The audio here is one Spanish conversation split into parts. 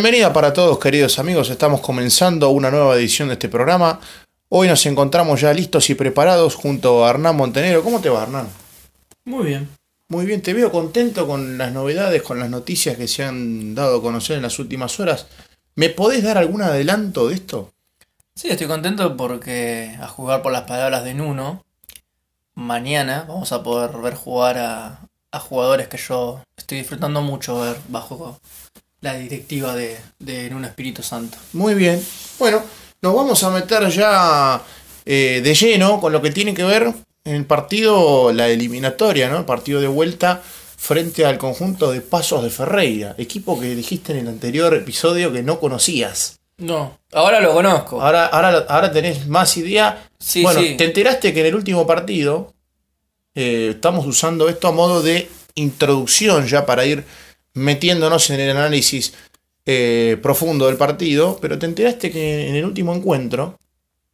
Bienvenida para todos, queridos amigos. Estamos comenzando una nueva edición de este programa. Hoy nos encontramos ya listos y preparados junto a Hernán Montenegro. ¿Cómo te va, Hernán? Muy bien. Muy bien, te veo contento con las novedades, con las noticias que se han dado a conocer en las últimas horas. ¿Me podés dar algún adelanto de esto? Sí, estoy contento porque a jugar por las palabras de Nuno, mañana vamos a poder ver jugar a, a jugadores que yo estoy disfrutando mucho ver bajo la directiva de, de un Espíritu Santo. Muy bien. Bueno, nos vamos a meter ya eh, de lleno con lo que tiene que ver en el partido, la eliminatoria, ¿no? El partido de vuelta frente al conjunto de Pasos de Ferreira, equipo que dijiste en el anterior episodio que no conocías. No, ahora lo conozco. Ahora, ahora, ahora tenés más idea. Sí, bueno, sí. te enteraste que en el último partido eh, estamos usando esto a modo de introducción ya para ir metiéndonos en el análisis eh, profundo del partido, pero te enteraste que en el último encuentro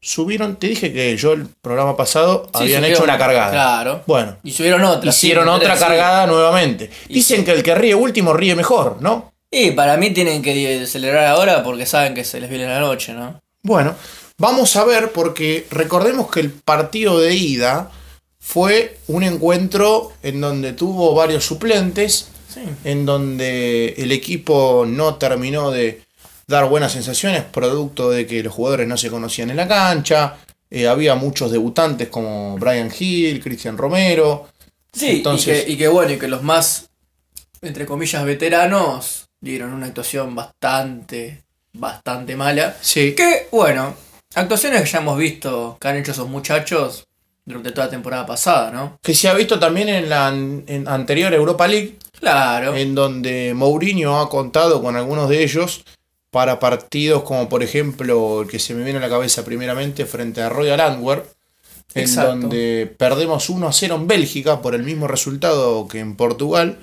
subieron, te dije que yo el programa pasado Sí, habían hecho una cargada. Claro. Bueno, Y subieron otra. hicieron otra sí. cargada nuevamente. Dicen que el que ríe último ríe mejor, ¿no? Y para mí tienen que celebrar ahora porque saben que se les viene la noche, ¿no? Bueno, vamos a ver porque recordemos que el partido de ida fue un encuentro en donde tuvo varios suplentes, Sí. en donde el equipo no terminó de dar buenas sensaciones, producto de que los jugadores no se conocían en la cancha, eh, había muchos debutantes como Brian Hill, Cristian Romero, Sí, Entonces- y, que, y que bueno, y que los más, entre comillas, veteranos dieron una actuación bastante, bastante mala. sí, Que, bueno, actuaciones que ya hemos visto que han hecho esos muchachos durante toda la temporada pasada, ¿no? que se ha visto también en la an- en anterior Europa League, Claro. en donde Mourinho ha contado con algunos de ellos para partidos como por ejemplo el que se me viene a la cabeza primeramente frente a Royal Antwerp, en Exacto. donde perdemos 1 a 0 en Bélgica por el mismo resultado que en Portugal.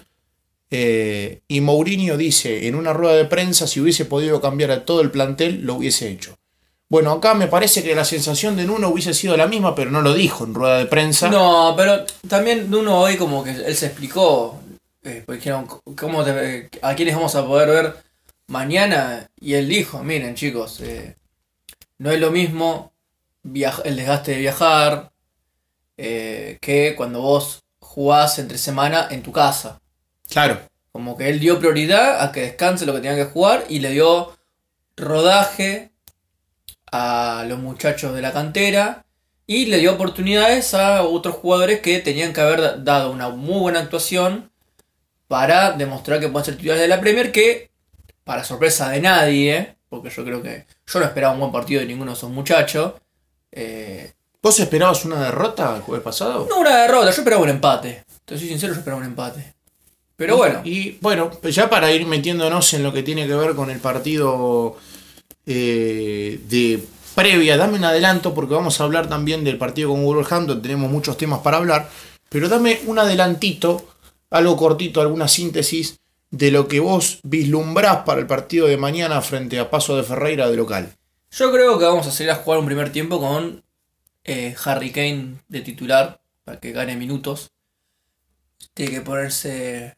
eh, y Mourinho dice en una rueda de prensa si hubiese podido cambiar a todo el plantel lo hubiese hecho. Bueno, acá me parece que la sensación de Nuno hubiese sido la misma, pero no lo dijo en rueda de prensa. No, pero también uno hoy como que él se explicó, eh, porque dijeron, ¿cómo te- ¿a quiénes vamos a poder ver mañana? Y él dijo, miren chicos, eh, no es lo mismo el desgaste de viajar eh, que cuando vos jugás entre semana en tu casa. Claro, Como que él dio prioridad a que descanse lo que tenía que jugar y le dio rodaje a los muchachos de la cantera y le dio oportunidades a otros jugadores que tenían que haber da- dado una muy buena actuación para demostrar que pueden ser titulares de la Premier que, para sorpresa de nadie, porque yo creo que yo no esperaba un buen partido de ninguno de esos muchachos, eh, ¿vos esperabas una derrota el jueves pasado? no una derrota, yo esperaba un empate. Te soy sincero, yo esperaba un empate. Pero bueno, Y bueno, pues ya para ir metiéndonos en lo que tiene que ver con el partido eh, de previa, dame un adelanto porque vamos a hablar también del partido con Wolverhampton, tenemos muchos temas para hablar, pero dame un adelantito, algo cortito, alguna síntesis de lo que vos vislumbrás para el partido de mañana frente a Paso de Ferreira de local. Yo creo que vamos a salir a jugar un primer tiempo con eh, Harry Kane de titular para que gane minutos. Tiene que ponerse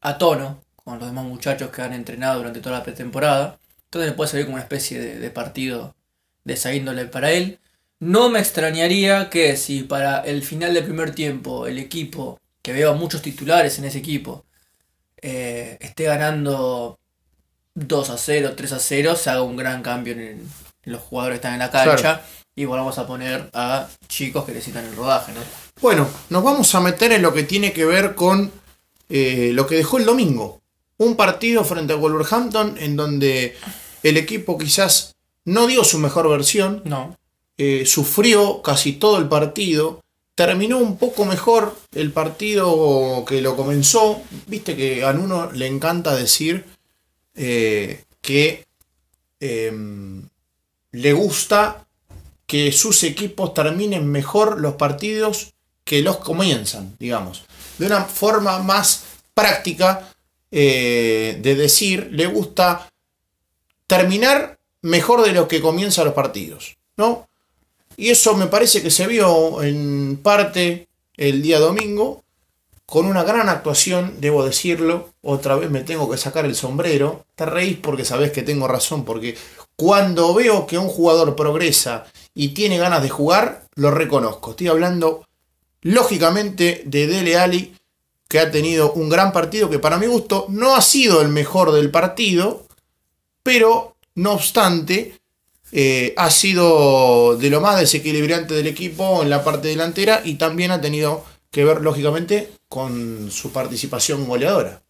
a tono con los demás muchachos que han entrenado durante toda la pretemporada. Entonces puede salir como una especie de, de partido de esa índole para él. No me extrañaría que si para el final del primer tiempo el equipo, que veo a muchos titulares en ese equipo, eh, esté ganando 2 a 0, 3 a 0, se haga un gran cambio en, el- en los jugadores que están en la cancha Claro. y volvamos a poner a chicos que necesitan el rodaje, ¿no? Bueno, nos vamos a meter en lo que tiene que ver con eh, lo que dejó el domingo. Un partido frente a Wolverhampton en donde el equipo quizás no dio su mejor versión, No. eh, sufrió casi todo el partido, terminó un poco mejor el partido que lo comenzó. Viste que a uno le encanta decir eh, que em, le gusta que sus equipos terminen mejor los partidos que los comienzan, digamos. De una forma más práctica eh, de decir, le gusta terminar mejor de lo que comienzan los partidos, ¿no? Y eso me parece que se vio en parte el día domingo. con una gran actuación, debo decirlo, otra vez me tengo que sacar el sombrero. Te reís porque sabes que tengo razón, porque cuando veo que un jugador progresa y tiene ganas de jugar, lo reconozco. Estoy hablando, lógicamente, de Dele Ali, que ha tenido un gran partido que para mi gusto no ha sido el mejor del partido, pero no obstante eh, ha sido de lo más desequilibrante del equipo en la parte delantera y también ha tenido que ver lógicamente con su participación goleadora.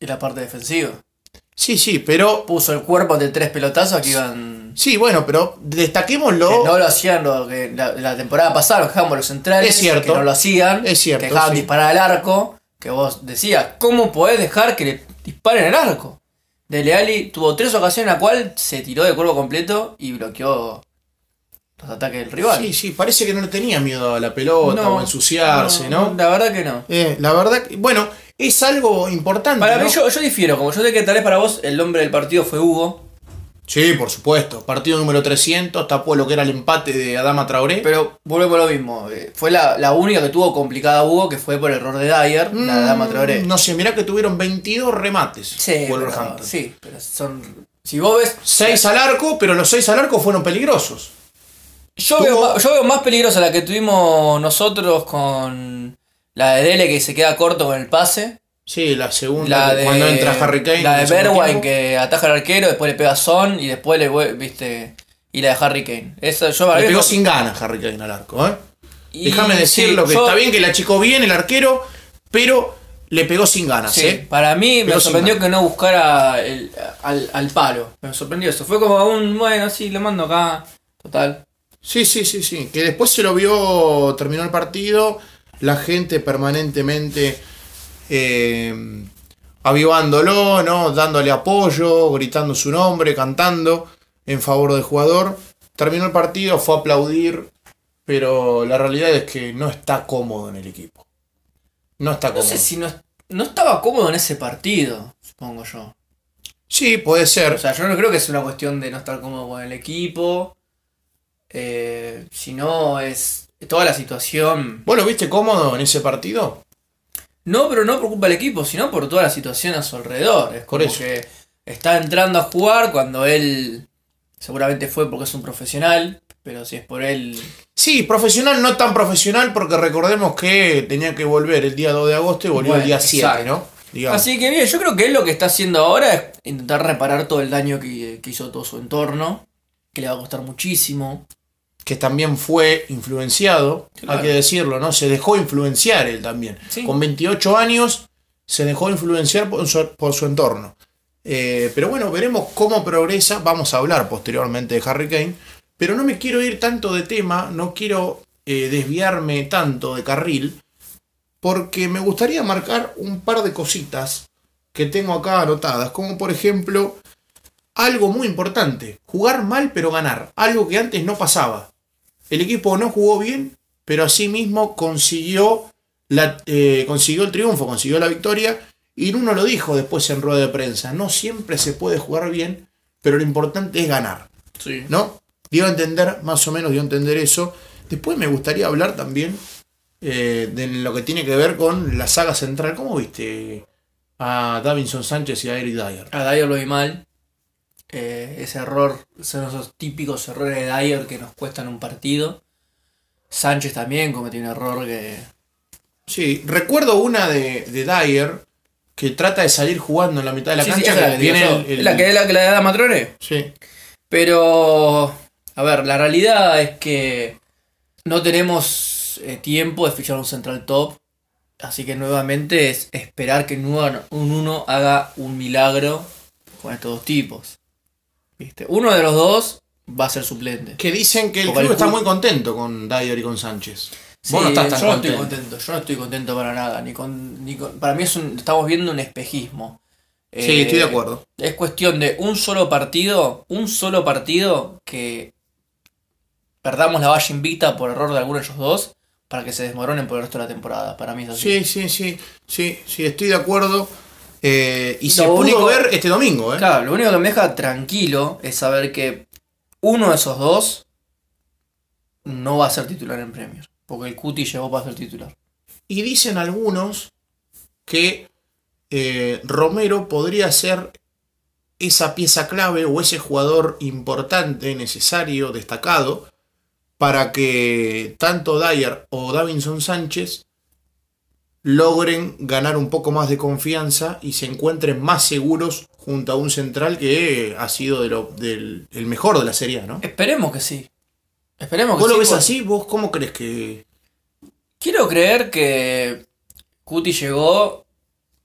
Y la parte defensiva. Sí, sí, pero... Puso el cuerpo de tres pelotazos que iban... Sí, bueno, pero destaquémoslo... Que no lo hacían lo que la, la temporada pasada, lo dejábamos los centrales. Es cierto. Que no lo hacían. Es cierto, Que dejaban sí. disparar al arco. Que vos decías, ¿cómo podés dejar que le disparen al arco? Dele Alli tuvo tres ocasiones en la cual se tiró de cuerpo completo y bloqueó los ataques del rival. Sí, sí, parece que no le tenía miedo a la pelota o a ensuciarse, ¿no? La verdad que no. Eh, la verdad, que- bueno, es algo importante. Para ¿no? mí yo, yo difiero, como yo sé que tal vez para vos el nombre del partido fue Hugo, Sí, por supuesto. Partido número 300, tapó lo que era el empate de Adama Traoré. pero volvemos a lo mismo. eh, Fue la, la única que tuvo complicada Hugo, que fue por error de Dyer, la de Dama Traoré. Mm, No sé, mirá que tuvieron 22 remates. Sí, pero, Wolverhampton. sí, pero son... Si vos ves... 6 al arco, pero los 6 al arco fueron peligrosos. Yo, veo, yo veo más peligrosa la que tuvimos nosotros con la de Dele que se queda corto con el pase. Sí, la segunda, La de, cuando entra Harry Kane. La de tiempo. que ataja al arquero, después le pega a Son y después le viste. Y la de Harry Kane. Yo Le pegó sin ganas Harry Kane al arco, ¿eh? Déjame sí, decirlo que yo- está bien que la achicó bien el arquero, pero le pegó sin ganas, Sí, ¿eh? para mí Pegó me sorprendió que no buscara el- al, al palo. Me sorprendió eso. Fue como un, bueno, sí, lo mando acá. Total. Sí, sí, sí, sí. Que después se lo vio, terminó el partido, la gente permanentemente eh, avivándolo, ¿no? Dándole apoyo, gritando su nombre, cantando en favor del jugador. Terminó el partido, fue a aplaudir, pero la realidad es que no está cómodo en el equipo. No está No cómodo. sé si no, no estaba cómodo en ese partido, supongo yo. Sí, puede ser. O sea, yo no creo que es una cuestión de no estar cómodo con el equipo. Eh, sino es toda la situación. ¿Vos lo viste cómodo en ese partido? No, pero no preocupa al equipo, sino por toda la situación a su alrededor. Es Por como eso. que está entrando a jugar cuando él seguramente fue porque es un profesional, pero si es por él. Sí, profesional, no tan profesional, porque recordemos que tenía que volver el día 2 de agosto y volvió Bueno, el día 7, exacto. ¿no? Digamos. Así que bien, yo creo que él lo que está haciendo ahora es intentar reparar todo el daño que, que hizo todo su entorno, que le va a costar muchísimo. Que también fue influenciado, Claro. hay que decirlo, ¿no? Se dejó influenciar él también. Sí. Con 28 años se dejó influenciar por su, por su entorno. Eh, pero bueno, veremos cómo progresa. Vamos a hablar posteriormente de Harry Kane. Pero no me quiero ir tanto de tema, no quiero eh, desviarme tanto de carril, porque me gustaría marcar un par de cositas que tengo acá anotadas, como por ejemplo algo muy importante, jugar mal pero ganar, algo que antes no pasaba. El equipo no jugó bien, pero asimismo consiguió, la, eh, consiguió el triunfo, consiguió la victoria. Y uno lo dijo después en rueda de prensa, no siempre se puede jugar bien, pero lo importante es ganar. Sí. ¿No? Dio a entender, más o menos dio a entender eso. Después me gustaría hablar también eh, de lo que tiene que ver con la saga central. ¿Cómo viste a Davinson Sánchez y a Eric Dyer? A Dyer lo vi mal. Eh, ese error, son esos típicos errores de Dyer que nos cuestan un partido. Sánchez también cometió un error que. Sí, recuerdo una de, de Dyer que trata de salir jugando en la mitad de la Sí, cancha. es la que el- el- ¿Es la que es la que la de Matrone. Sí. Pero. A ver, la realidad es que no tenemos eh, tiempo de fichar un central top. Así que nuevamente es esperar que un un uno haga un milagro con estos dos tipos. ¿Viste? Uno de los dos va a ser suplente. Que dicen que el Porque club el está muy contento con Dyer y con Sánchez. Sí, Vos no estás tan yo no contento. estoy contento, yo no estoy contento para nada, ni con, ni con- para mí es un, estamos viendo un espejismo. Sí, Eh, estoy de acuerdo. Es cuestión de un solo partido, un solo partido que perdamos la valla invicta por error de alguno de ellos dos para que se desmoronen por el resto de la temporada. Para mí es así. Sí, sí, sí, sí, sí, estoy de acuerdo. Eh, y Lo se pudo único- ver este domingo, ¿eh? Claro, lo único que me deja tranquilo es saber que uno de esos dos no va a ser titular en Premier. Porque el Cuti llegó para ser titular. Y dicen algunos que eh, Romero podría ser esa pieza clave o ese jugador importante, necesario, destacado, para que tanto Dyer o Davinson Sánchez logren ganar un poco más de confianza y se encuentren más seguros junto a un central que ha sido de lo, del el mejor de la serie, ¿no? Esperemos que sí. Esperemos que ¿Vos sí. lo ves así? ¿Vos cómo crees que...? Quiero creer que Cuti llegó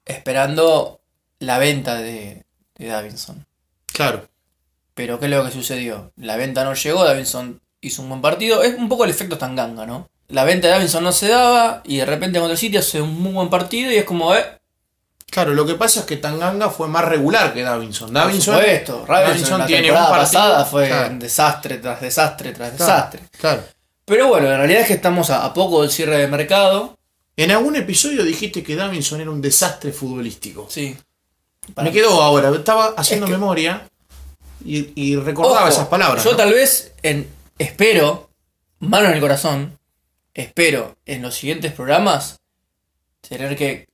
esperando la venta de, de Davinson. Claro, Pero ¿qué es lo que sucedió? La venta no llegó, Davinson hizo un buen partido. Es un poco el efecto Tanganga, ¿no? La venta de Davinson no se daba y de repente contra el City hace un muy buen partido y es como, eh, claro, lo que pasa es que Tanganga fue más regular que Davinson. por Davinson, supuesto. Davinson la tiene un partido... pasada fue Claro, desastre tras desastre tras claro, desastre. claro. Pero bueno, la realidad es que estamos a, a poco del cierre de mercado. En algún episodio dijiste que Davinson era un desastre futbolístico. Sí. Me quedó ahora, estaba haciendo Es que- memoria y, y recordaba Ojo, esas palabras. Yo ¿no? tal vez en, espero, mano en el corazón, espero en los siguientes programas tener que,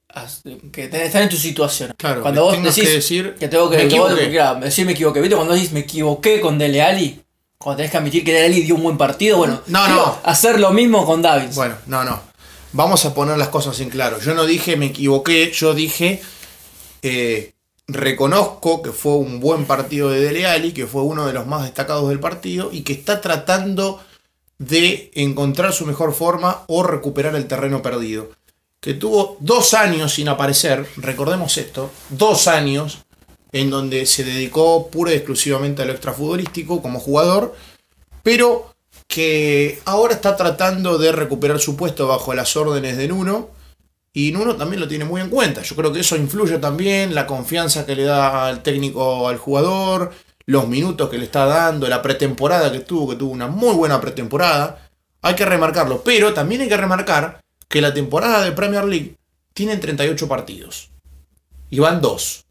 que estar en tu situación. Claro, Cuando que vos decís que decir, que tengo que, me que equivoqué. claro, decir me equivoqué. ¿Viste? Cuando dices me equivoqué con Dele Alli, cuando tenés que admitir que Dele Alli dio un buen partido, bueno, No, no. hacer lo mismo con Davis. Bueno, no, no. Vamos a poner las cosas en claro. Yo no dije me equivoqué, yo dije eh, reconozco que fue un buen partido de Dele Alli, que fue uno de los más destacados del partido y que está tratando de encontrar su mejor forma o recuperar el terreno perdido. Que tuvo dos años sin aparecer, recordemos esto, dos años en donde se dedicó pura y exclusivamente a lo extrafutbolístico como jugador, pero que ahora está tratando de recuperar su puesto bajo las órdenes de Nuno. Y Nuno también lo tiene muy en cuenta. Yo creo que eso influye también, la confianza que le da al técnico al jugador, los minutos que le está dando, la pretemporada que tuvo, que tuvo una muy buena pretemporada. Hay que remarcarlo, pero también hay que remarcar que la temporada de Premier League tiene 38 partidos. Y van dos.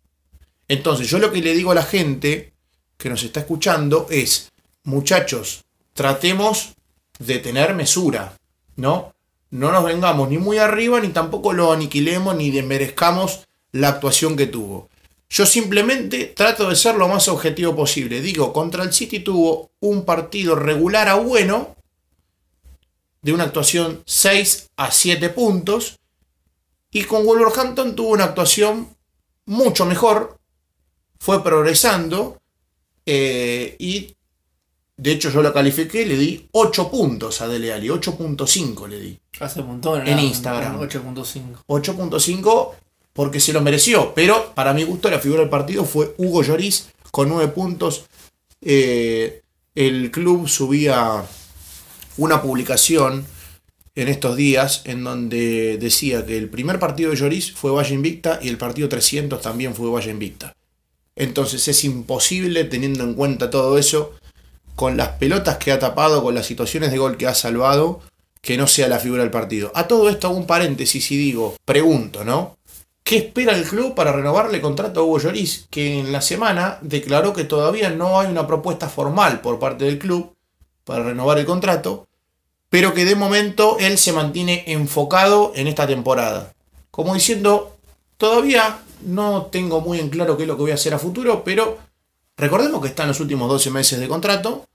Entonces yo lo que le digo a la gente que nos está escuchando es, muchachos, tratemos de tener mesura, ¿no? No nos vengamos ni muy arriba, ni tampoco lo aniquilemos, ni desmerezcamos la actuación que tuvo. Yo simplemente trato de ser lo más objetivo posible. Digo, contra el City tuvo un partido regular a bueno, de una actuación 6 a 7 puntos, y con Wolverhampton tuvo una actuación mucho mejor, fue progresando, eh, y de hecho yo lo califiqué, le di 8 puntos a Dele Alli, 8.5 le di. Hace un montón. En. Instagram. 8.5. 8.5 porque se lo mereció, pero para mi gusto la figura del partido fue Hugo Lloris con 9 puntos. Eh, el club subía una publicación en estos días en donde decía que el primer partido de Lloris fue Valle Invicta y el partido 300 también fue Valle Invicta. Entonces es imposible teniendo en cuenta todo eso, con las pelotas que ha tapado, con las situaciones de gol que ha salvado, que no sea la figura del partido. A todo esto hago un paréntesis y digo, pregunto, ¿no? ¿Qué espera el club para renovarle contrato a Hugo Lloris? Que en la semana declaró que todavía no hay una propuesta formal por parte del club para renovar el contrato, pero que de momento él se mantiene enfocado en esta temporada. Como diciendo, todavía no tengo muy en claro qué es lo que voy a hacer a futuro, pero recordemos que está en los últimos 12 meses de contrato,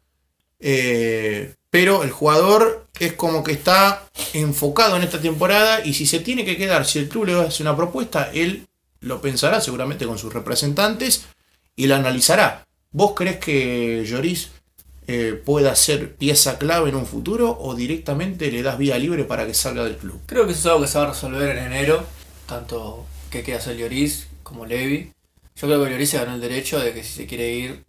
eh, pero el jugador es como que está enfocado en esta temporada y si se tiene que quedar, si el club le hace una propuesta, él lo pensará seguramente con sus representantes y la analizará. ¿Vos crees que Lloris eh, pueda ser pieza clave en un futuro o directamente le das vía libre para que salga del club? Creo que eso es algo que se va a resolver en enero, tanto que queda hacer Lloris como Levi. Yo creo que Lloris se ganó el derecho de que si se quiere ir,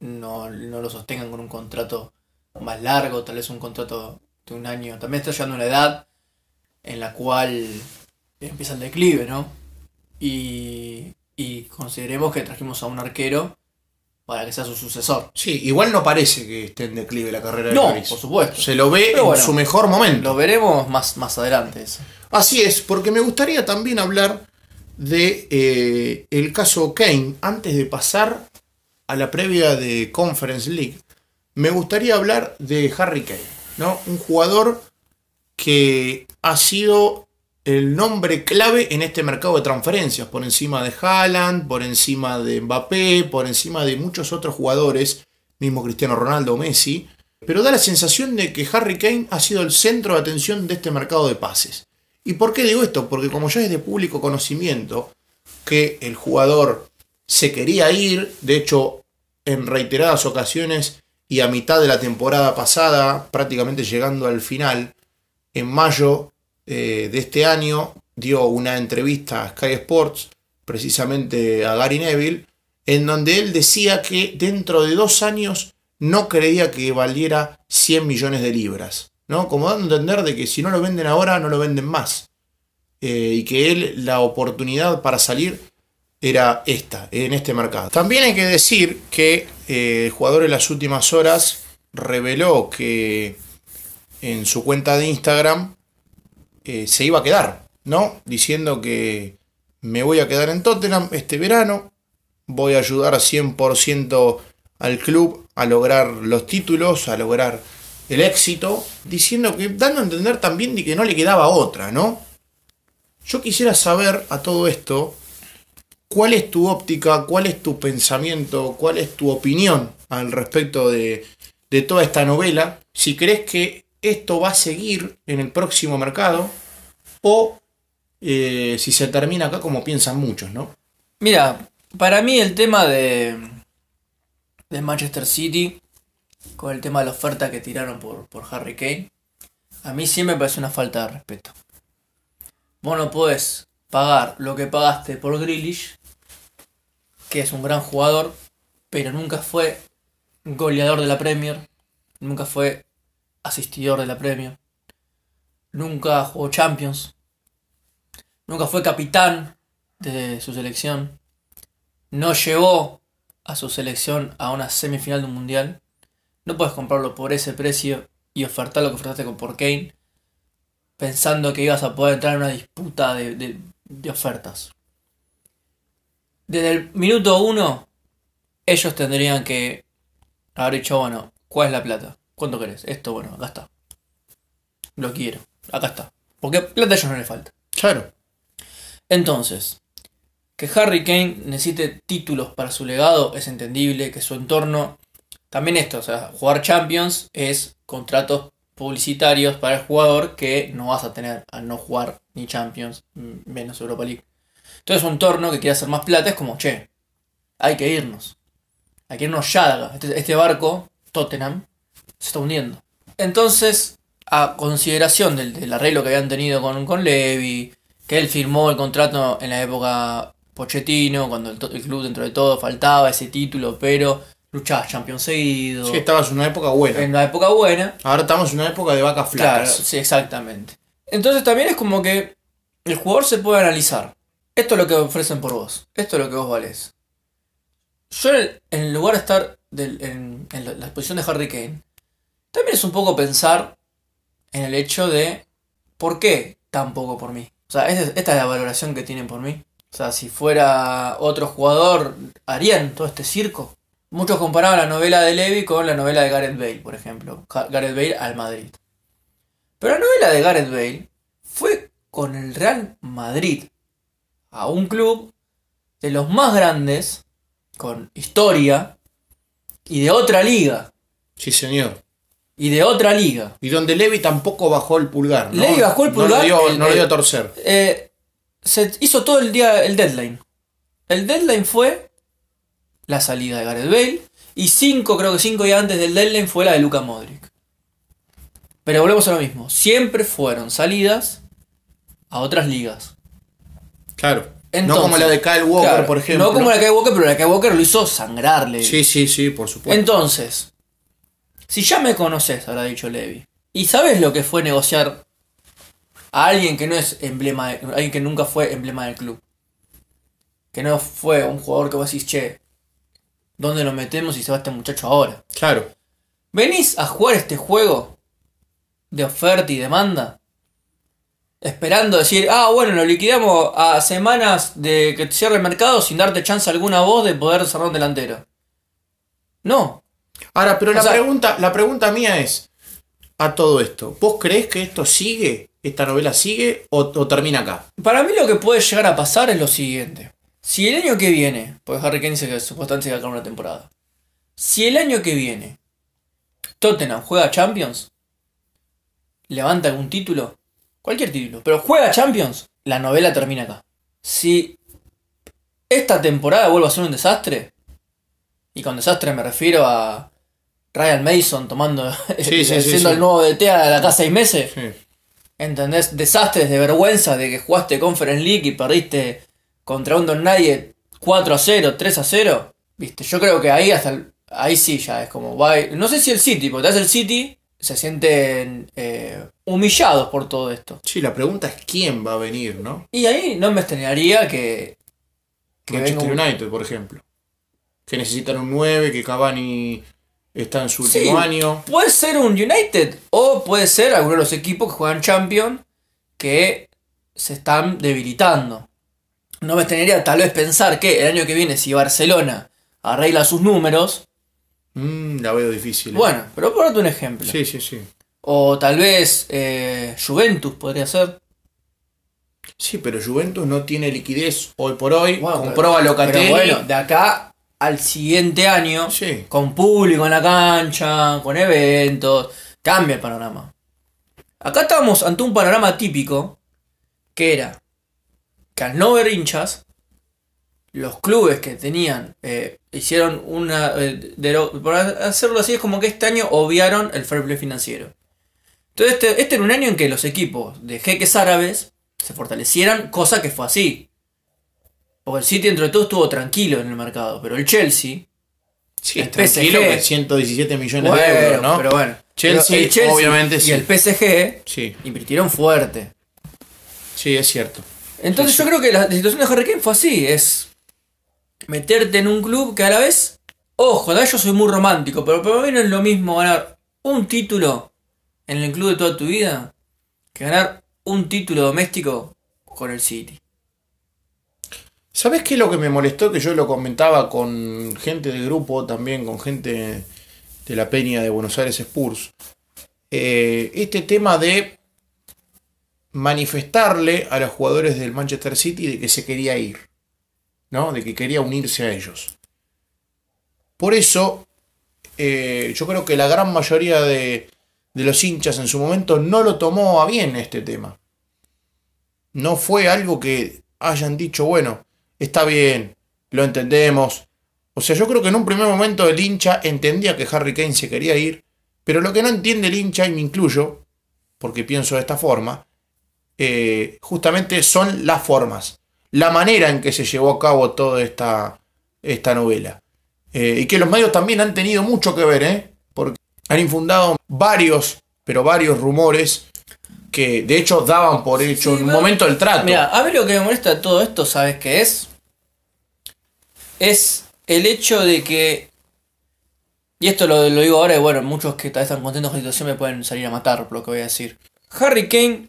no, no lo sostengan con un contrato más largo, tal vez un contrato de un año. También está llegando una edad en la cual empieza el declive, ¿no? Y, y consideremos que trajimos a un arquero para que sea su sucesor. Sí, igual no parece que esté en declive la carrera de No, Lloris. por supuesto. Se lo ve Pero en bueno, su mejor momento. Lo veremos más, más adelante eso. Así es, porque me gustaría también hablar de eh, el caso Kane. Antes de pasar a la previa de Conference League, me gustaría hablar de Harry Kane, ¿no? Un jugador que ha sido el nombre clave en este mercado de transferencias, por encima de Haaland, por encima de Mbappé, por encima de muchos otros jugadores, mismo Cristiano Ronaldo o Messi, pero da la sensación de que Harry Kane ha sido el centro de atención de este mercado de pases. ¿Y por qué digo esto? Porque como ya es de público conocimiento que el jugador se quería ir, de hecho en reiteradas ocasiones y a mitad de la temporada pasada, prácticamente llegando al final, en mayo eh, de este año dio una entrevista a Sky Sports, precisamente a Gary Neville, en donde él decía que dentro de dos años no creía que valiera 100 millones de libras, ¿no? Como dando a entender de que si no lo venden ahora, no lo venden más. Eh, y que él, la oportunidad para salir era esta, en este mercado. También hay que decir que eh, el jugador en las últimas horas reveló que en su cuenta de Instagram eh, se iba a quedar, ¿no? Diciendo que me voy a quedar en Tottenham este verano, voy a ayudar 100% al club a lograr los títulos, a lograr el éxito, diciendo que, dando a entender también de que no le quedaba otra, ¿no? Yo quisiera saber a todo esto, cuál es tu óptica, cuál es tu pensamiento, cuál es tu opinión al respecto de, de toda esta novela, si crees que esto va a seguir en el próximo mercado o eh, si se termina acá como piensan muchos, ¿no? Mira, para mí el tema de, de Manchester City, con el tema de la oferta que tiraron por, por Harry Kane, a mí siempre me parece una falta de respeto. Vos no podés pagar lo que pagaste por Grealish, que es un gran jugador, pero nunca fue goleador de la Premier, nunca fue asistidor de la Premier. Nunca jugó Champions. Nunca fue capitán de su selección. No llevó a su selección a una semifinal de un mundial. No puedes comprarlo por ese precio y ofertar lo que ofertaste con por Kane pensando que ibas a poder entrar en una disputa de, de ofertas. Desde el minuto uno, ellos tendrían que haber dicho, bueno, ¿cuál es la plata? ¿Cuánto querés? Esto, bueno, acá está. Lo quiero. Acá está. Porque plata a ellos no le falta. Claro. Entonces, que Harry Kane necesite títulos para su legado es entendible, que su entorno... También esto, o sea, jugar Champions es contratos publicitarios para el jugador que no vas a tener al no jugar ni Champions, menos Europa League. Entonces un entorno que quiere hacer más plata es como, che, hay que irnos. Hay que irnos ya Este, este barco, Tottenham, se está hundiendo. Entonces, a consideración del, arreglo que habían tenido con, con Levi, que él firmó el contrato en la época Pochettino, cuando el, club dentro de todo faltaba ese título, pero luchaba Champions seguido. Sí, estabas en una época buena. En una época buena. Ahora estamos en una época de vacas flacas. Claro, sí, exactamente. Entonces también es como que el jugador se puede analizar. Esto es lo que ofrecen por vos. Esto es lo que vos valés. Yo en lugar de estar en, la posición de Harry Kane, también es un poco pensar en el hecho de por qué tan poco por mí. O sea, esta es la valoración que tienen por mí. O sea, si fuera otro jugador, harían todo este circo. Muchos comparaban la novela de Levy con la novela de Gareth Bale, por ejemplo. Gareth Bale al Madrid. Pero la novela de Gareth Bale fue con el Real Madrid. A un club de los más grandes, con historia, y de otra liga. Sí, señor y de otra liga. Y donde Levi tampoco bajó el pulgar. ¿no? Levi bajó el pulgar. No lo dio, a torcer. Eh, se hizo todo el día el deadline. El deadline fue la salida de Gareth Bale. Y cinco, creo que cinco días antes del deadline fue la de Luka Modric. Pero volvemos a lo mismo. Siempre fueron salidas a otras ligas. Claro. no como la de Kyle Walker, por ejemplo. No como la de Kyle Walker, pero la de Kyle Walker lo hizo sangrarle. Sí, sí, sí, por supuesto. Entonces, si ya me conoces, habrá dicho Levi, y sabes lo que fue negociar a alguien que no es emblema, de, alguien que nunca fue emblema del club, que no fue un jugador que vos decís, che, ¿dónde lo metemos y se va este muchacho ahora? Claro. ¿Venís a jugar este juego de oferta y demanda? Esperando decir, ah, bueno, lo liquidamos a semanas de que cierre el mercado sin darte chance alguna voz de poder cerrar un delantero. No, Ahora, pero la, pregunta, la pregunta mía es, a todo esto, ¿vos crees que esto sigue ¿Esta novela sigue o, o termina acá? Para mí lo que puede llegar a pasar es lo siguiente. Si el año que viene, porque Harry Kane dice que supuestamente se va a una temporada. Si el año que viene Tottenham juega Champions, levanta algún título, cualquier título, pero juega Champions, la novela termina acá. Si esta temporada vuelve a ser un desastre, y con desastre me refiero a Ryan Mason tomando, Sí, sí, sí, siendo sí. el nuevo DT a la casa seis meses. ¿Entendés? Desastres de vergüenza de que jugaste Conference League y perdiste contra un Don Nadie 4 a 0, 3 a 0. Viste, yo creo que ahí hasta el- ahí sí ya es como va- no sé si el City, porque tal vez el City se sienten eh, humillados por todo esto. Sí, la pregunta es quién va a venir, ¿no? Y ahí no me extrañaría que que Manchester un- United, por ejemplo. Que necesitan un 9, que Cavani está en su Sí. último año. Puede ser un United o puede ser alguno de los equipos que juegan Champions que se están debilitando. No me extrañaría tal vez pensar que el año que viene si Barcelona arregla sus números, Mm, la veo difícil. ¿eh? bueno, pero por darte un ejemplo. Sí, sí, sí. O tal vez eh, Juventus podría ser. Sí, pero Juventus no tiene liquidez hoy por hoy. Bueno, Compró a Locatelli. Pero bueno, de acá al siguiente año, Sí. con público en la cancha, con eventos, cambia el panorama. Acá estábamos ante un panorama típico que era que al no ver hinchas, los clubes que tenían, eh, hicieron una... eh, por hacerlo así es como que este año obviaron el fair play financiero. Entonces este, este era un año en que los equipos de jeques árabes se fortalecieran, cosa que fue así. Porque el City entre todo estuvo tranquilo en el mercado, pero el Chelsea... Sí, el tranquilo PSG. que 117 millones Bueno, de euros, ¿no? pero bueno. Chelsea, el obviamente y sí. el PSG Sí, invirtieron fuerte. sí, es cierto. Entonces Sí, yo creo que la situación de Harry Kane fue así, es meterte en un club que a la vez, ojo, yo soy muy romántico, pero para mí no es lo mismo ganar un título en el club de toda tu vida que ganar un título doméstico con el City. ¿Sabes qué es lo que me molestó? Que yo lo comentaba con gente del grupo, también con gente de la Peña de Buenos Aires Spurs. Eh, este tema de manifestarle a los jugadores del Manchester City de que se quería ir, ¿no? De que quería unirse a ellos. Por eso, eh, yo creo que la gran mayoría de, de los hinchas en su momento no lo tomó a bien este tema. No fue algo que hayan dicho, bueno, está bien, lo entendemos. O sea, yo creo que en un primer momento el hincha entendía que Harry Kane se quería ir, pero lo que no entiende el hincha, y me incluyo, porque pienso de esta forma, eh, justamente son las formas, la manera en que se llevó a cabo toda esta, esta novela. Eh, y que los medios también han tenido mucho que ver, ¿eh? porque han infundado varios, pero varios rumores que de hecho daban por hecho Sí, en un momento el trato. Mira, a mí lo que me molesta de todo esto, ¿sabes qué es? Es el hecho de que. Y esto lo, lo digo ahora, y bueno, muchos que tal vez están contentos con la situación me pueden salir a matar por lo que voy a decir. Harry Kane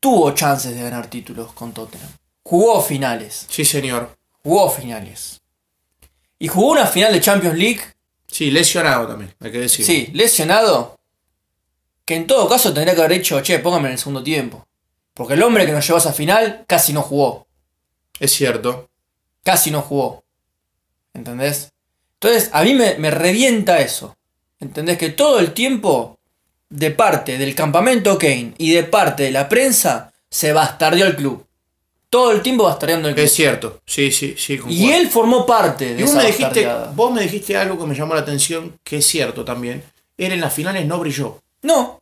tuvo chances de ganar títulos con Tottenham. Jugó finales. Sí, señor. Jugó finales. Y jugó una final de Champions League, Sí, lesionado también, hay que decir. sí, lesionado. Que en todo caso tendría que haber dicho, che, póngame en el segundo tiempo. Porque el hombre que nos llevó a esa final casi no jugó. Es cierto. casi no jugó. ¿Entendés? Entonces, a mí me, me revienta eso. ¿Entendés? Que todo el tiempo, de parte del campamento Kane y de parte de la prensa, se bastardeó el club. Todo el tiempo bastardeando el club. Es cierto. Sí, sí, sí. y él formó parte de Y vos esa me, dijiste, vos me dijiste algo que me llamó la atención, que es cierto también. Él en las finales no brilló. No.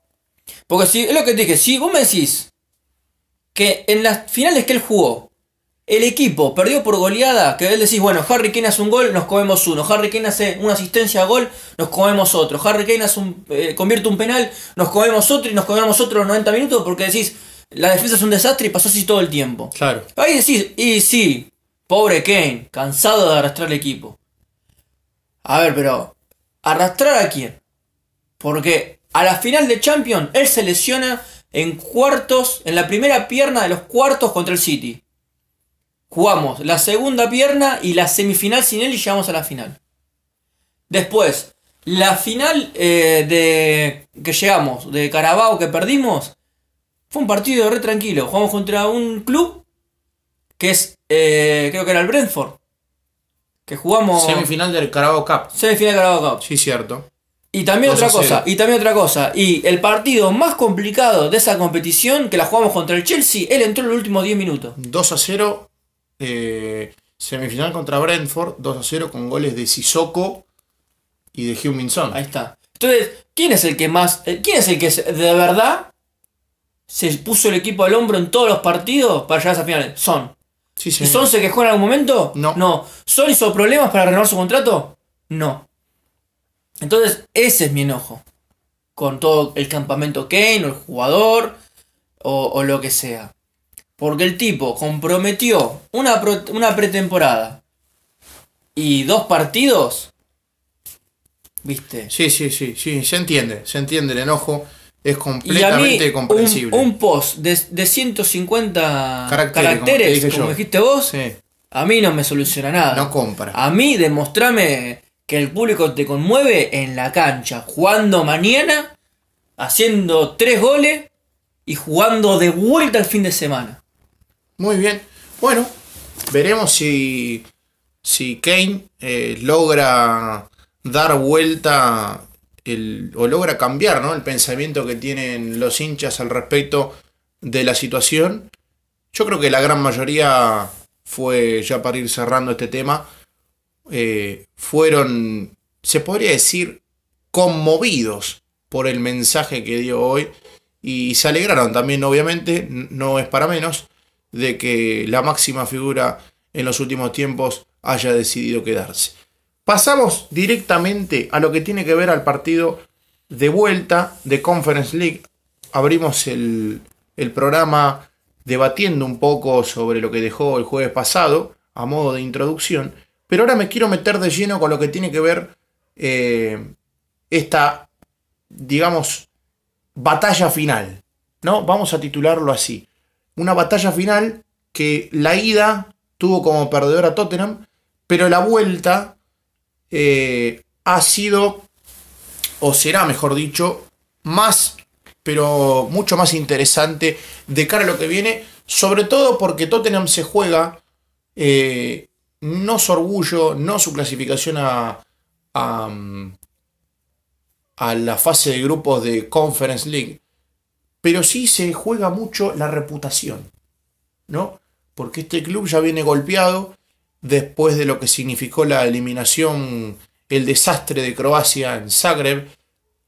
Porque si, es lo que te dije, si vos me decís que en las finales que él jugó, el equipo perdió por goleada, que él decís, bueno, Harry Kane hace un gol, nos comemos uno. Harry Kane hace una asistencia a gol, nos comemos otro. Harry Kane hace un, eh, convierte un penal, nos comemos otro y nos comemos otro los 90 minutos porque decís, la defensa es un desastre y pasó así todo el tiempo. Claro. Ahí decís, y sí, pobre Kane, cansado de arrastrar el equipo. A ver, pero, ¿arrastrar a quién? Porque a la final de Champions, él se lesiona en cuartos, en la primera pierna de los cuartos contra el City. Jugamos la segunda pierna y la semifinal sin él y llegamos a la final. Después, la final eh, de que llegamos, de Carabao que perdimos, fue un partido re tranquilo. Jugamos contra un club que es, eh, creo que era el Brentford. Que jugamos Semifinal del Carabao Cup. semifinal de Carabao Cup. Sí, cierto. Y también 2 a otra cosa, 0. y también otra cosa. Y el partido más complicado de esa competición, que la jugamos contra el Chelsea, él entró en los últimos 10 minutos. 2 a 0. eh, semifinal contra Brentford. 2 a 0 con goles de Sissoko y de Heung-Min Son. Ahí está. Entonces, ¿quién es el que más, eh, quién es el que de verdad se puso el equipo al hombro en todos los partidos para llegar a esa final? Son. Sí, ¿Y. Son se quejó en algún momento? No. No. ¿Son hizo problemas para renovar su contrato? No. Entonces, ese es mi enojo. Con todo el campamento Kane, o el jugador, o, o lo que sea. Porque el tipo comprometió una, pro- una pretemporada y dos partidos. ¿Viste? Sí, sí, sí, sí, se entiende, se entiende el enojo, es Y a mí, completamente un, comprensible. un post de, de 150 Caracteres, caracteres, como dijiste vos, Sí, a mí no me soluciona nada. no compra. A mí demostrame que el público te conmueve en la cancha, jugando mañana, haciendo tres goles y jugando de vuelta el fin de semana. Muy bien. Bueno, veremos si, si Kane eh, logra dar vuelta el, o logra cambiar ¿no? el pensamiento que tienen los hinchas al respecto de la situación. Yo creo que la gran mayoría fue, ya para ir cerrando este tema, eh, fueron, se podría decir, conmovidos por el mensaje que dio hoy y se alegraron también, obviamente, no es para menos, de que la máxima figura en los últimos tiempos haya decidido quedarse. Pasamos directamente a lo que tiene que ver al partido de vuelta de Conference League. Abrimos el, el programa debatiendo un poco sobre lo que dejó el jueves pasado, a modo de introducción, pero ahora me quiero meter de lleno con lo que tiene que ver eh, esta, digamos, batalla final, ¿no? Vamos a titularlo así. Una batalla final que la ida tuvo como perdedor a Tottenham, pero la vuelta eh, ha sido, o será mejor dicho, más, pero mucho más interesante de cara a lo que viene, sobre todo porque Tottenham se juega eh, no su orgullo, no su clasificación a, a, a la fase de grupos de Conference League, pero sí se juega mucho la reputación, ¿no? Porque este club ya viene golpeado después de lo que significó la eliminación, el desastre de Croacia en Zagreb,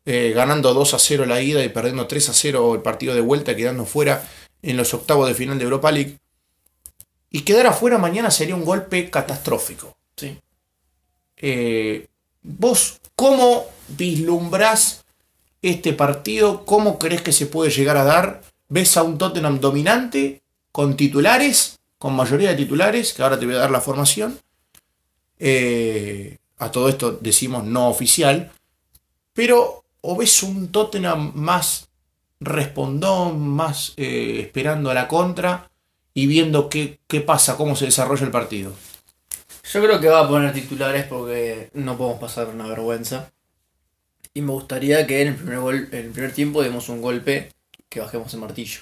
eh, ganando 2 a 0 la ida y perdiendo 3 a 0 el partido de vuelta, quedando fuera en los octavos de final de Europa League. Y quedar afuera mañana sería un golpe catastrófico. Sí. Eh, ¿Vos cómo vislumbrás este partido? ¿Cómo crees que se puede llegar a dar? ¿Ves a un Tottenham dominante, con titulares, con mayoría de titulares, que ahora te voy a dar la formación? Eh, a todo esto decimos no oficial. Pero, ¿o ves un Tottenham más respondón, más eh, esperando a la contra y viendo qué, qué pasa, cómo se desarrolla el partido? Yo creo que va a poner titulares porque no podemos pasar una vergüenza. Y me gustaría que en el primer, gol, en el primer tiempo demos un golpe que bajemos el martillo.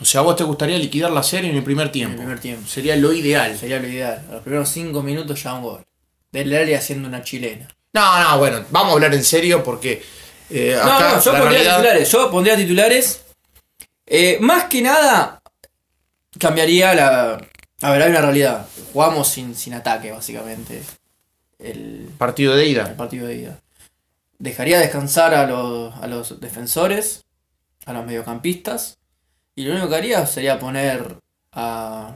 O sea, ¿a vos te gustaría liquidar la serie en el primer En el tiempo? primer tiempo. Sería lo ideal. Sería lo ideal. A los primeros 5 minutos ya un gol. Del área haciendo una chilena. No, no, bueno, vamos a hablar en serio porque eh, No, acá no, yo pondría realidad- titulares. Yo pondría titulares. Eh, más que nada, cambiaría la. A ver, hay una realidad. Jugamos sin, sin ataque, básicamente. El, partido de el ida. partido de ida. Dejaría descansar a los, a los defensores, a los mediocampistas. Y lo único que haría sería poner a.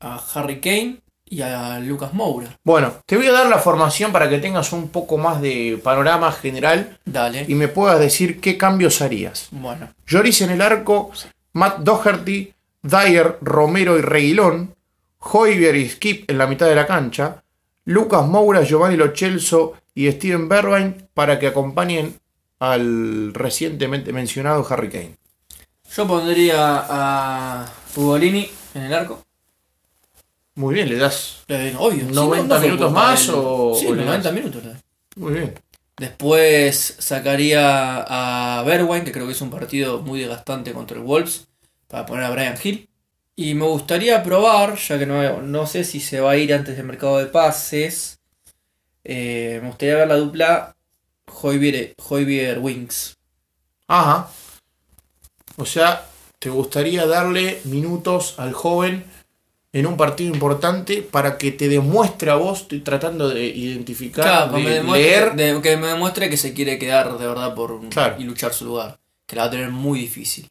a Harry Kane y a Lucas Moura. Bueno, te voy a dar la formación para que tengas un poco más de panorama general Dale. y me puedas decir qué cambios harías. Bueno, Lloris en el arco, Matt Doherty, Dyer, Romero y Reguilón, Hoybier y Skip en la mitad de la cancha, Lucas Moura, Giovanni Lo Celso y Steven Bergwijn para que acompañen al recientemente mencionado Harry Kane. Yo pondría a Ugolini en el arco. Muy bien, le das Le obvio. sí, 90 fue minutos más o- Sí, o le 90 das? minutos. le. Muy bien. Después sacaría a Berwine, que creo que es un partido muy desgastante contra el Wolves, para poner a Brian Hill. Y me gustaría probar, ya que no, no sé si se va a ir antes del mercado de pases, eh, me gustaría ver la dupla Hoybier, Wings. Ajá. O sea, te gustaría darle minutos al joven en un partido importante para que te demuestre a vos, estoy tratando de identificar, de leer. que me demuestre que se quiere quedar de verdad por y luchar su lugar. Que la va a tener muy difícil.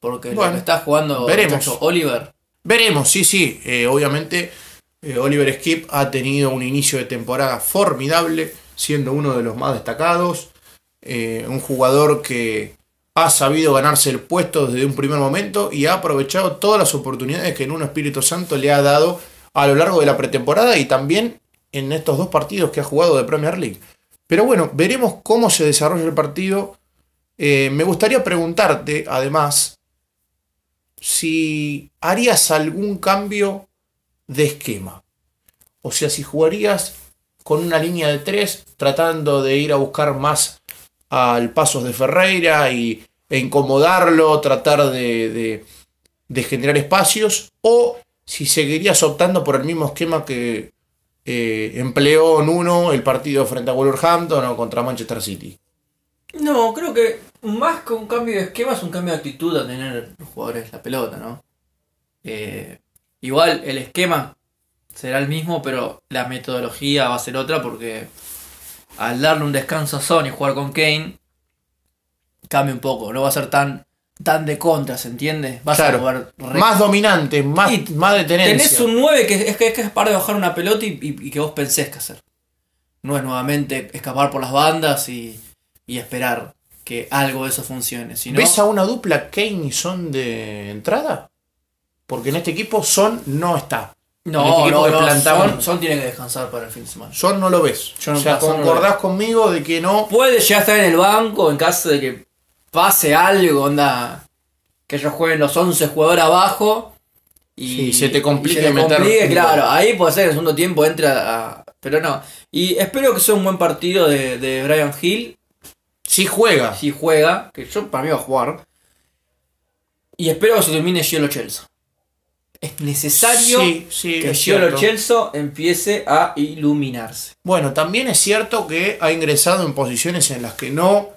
Porque lo que está jugando veremos. Oliver. Veremos, sí, sí. Eh, obviamente, eh, Oliver Skip ha tenido un inicio de temporada formidable, siendo uno de los más destacados. Eh, un jugador que ha sabido ganarse el puesto desde un primer momento y ha aprovechado todas las oportunidades que en un Espíritu Santo le ha dado a lo largo de la pretemporada y también en estos dos partidos que ha jugado de Premier League. Pero bueno, veremos cómo se desarrolla el partido. Eh, me gustaría preguntarte, además, si harías algún cambio de esquema. O sea, si jugarías con una línea de tres, tratando de ir a buscar más al paso de Ferreira y, e incomodarlo, tratar de, generar espacios, o si seguirías optando por el mismo esquema que eh, empleó en uno el partido frente a Wolverhampton o contra Manchester City. No, creo que más que un cambio de esquema es un cambio de actitud a tener los jugadores la pelota, ¿no? Eh, igual el esquema será el mismo, pero la metodología va a ser otra porque al darle un descanso a Sony y jugar con Kane, cambia un poco, no va a ser tan tan de contra, ¿se entiende? Vas a jugar más dominante, más, más de tenencia. Tenés un 9 que es, que es para de bajar una pelota y, que vos pensés que hacer. No es nuevamente escapar por las bandas y, esperar que algo de eso funcione. ¿Ves a una dupla Kane y Son de entrada? Porque en este equipo Son no está. No, no, no Son, tiene que descansar para el fin de semana. Son no lo ves. o sea, concordás conmigo de que no. Puede ya estar en el banco en caso de que pase algo, onda. Que ellos jueguen los 11 jugadores abajo. Y se te complique meter. claro, ahí puede ser que el segundo tiempo entra a, Pero no. Y espero que sea un buen partido de, de Brian Hill. Si juega. Si juega, que yo para mí va a jugar. Y espero que se termine Cielo Chelsea es necesario que Giolo Chelso empiece a iluminarse. Bueno, también es cierto que ha ingresado en posiciones en las que no